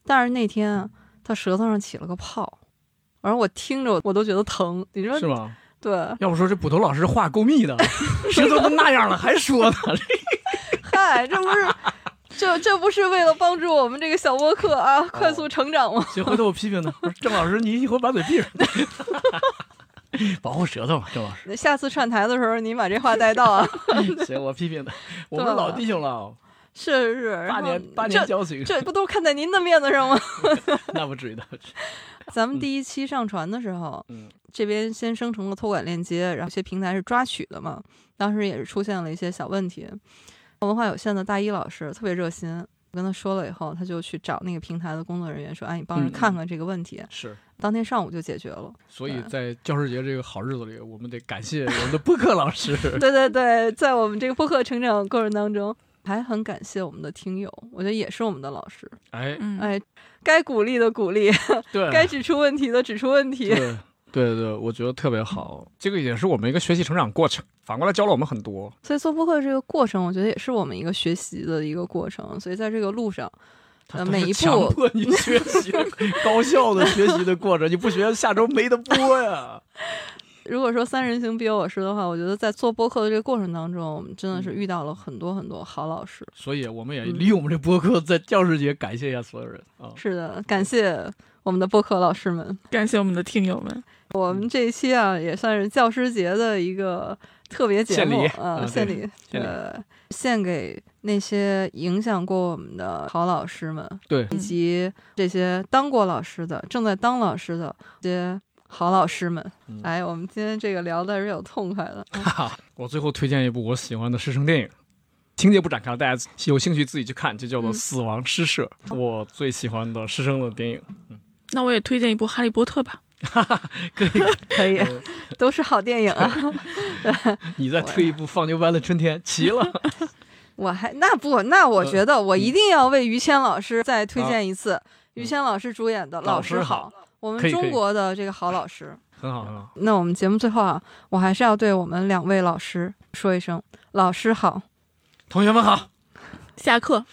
但是那天啊他舌头上起了个泡，而我听着我都觉得疼。你说是吗？对？要不说这捕头老师话够密的，*laughs* 舌头都那样了还说呢？*laughs* 嗨，这不是这这不是为了帮助我们这个小播客啊快速成长吗？行，回头我批评他。郑老师，你以后把嘴闭上，*laughs* 保护舌头嘛。郑老师，下次串台的时候，你把这话带到啊。*laughs* 行，我批评他。我们老弟兄了，是 *laughs* 是是，八年八年交情，这不都看在您的面子上吗？那不至于，那不至于。咱们第一期上传的时候，嗯，这边先生成了托管链接，然后一些平台是抓取的嘛，当时也是出现了一些小问题。文化有限的大一老师特别热心，我跟他说了以后，他就去找那个平台的工作人员说：“哎，你帮着看看这个问题。”是，当天上午就解决了。所以在教师节这个好日子里，我们得感谢我们的播客老师。*laughs* 对对对，在我们这个播客成长过程当中，还很感谢我们的听友，我觉得也是我们的老师。哎哎，该鼓励的鼓励，对，*laughs* 该指出问题的指出问题。对对对，我觉得特别好，这个也是我们一个学习成长过程。反过来教了我们很多，所以做播客这个过程，我觉得也是我们一个学习的一个过程。所以在这个路上，呃，每一步强迫你学习，*laughs* 高效的学习的过程，你不学下周没得播呀。*laughs* 如果说三人行必有我师的话，我觉得在做播客的这个过程当中，我们真的是遇到了很多很多好老师。所以我们也利用我们这播客，在教师节感谢一下所有人啊！是的，感谢我们的播客老师们，感谢我们的听友们。我们这一期啊，也算是教师节的一个。特别节目啊，献礼，呃，献给那些影响过我们的好老师们，对，以及这些当过老师的、正在当老师的这些好老师们。哎，我们今天这个聊的是有痛快的。*laughs* 我最后推荐一部我喜欢的师生电影，情节不展开，大家有兴趣自己去看，就叫做《死亡诗社》，我最喜欢的师生的电影。嗯，那我也推荐一部《哈利波特》吧。*laughs* 哈哈，可以可以，都是好电影啊。*laughs* 你再推一部《放牛班的春天》，齐了。*laughs* 我还那不那，我觉得我一定要为于谦老师再推荐一次，于谦老师主演的《老师好》，我们中国的这个好老师，很好很好。那我们节目最后啊，我还是要对我们两位老师说一声：老师好，同学们好，下课。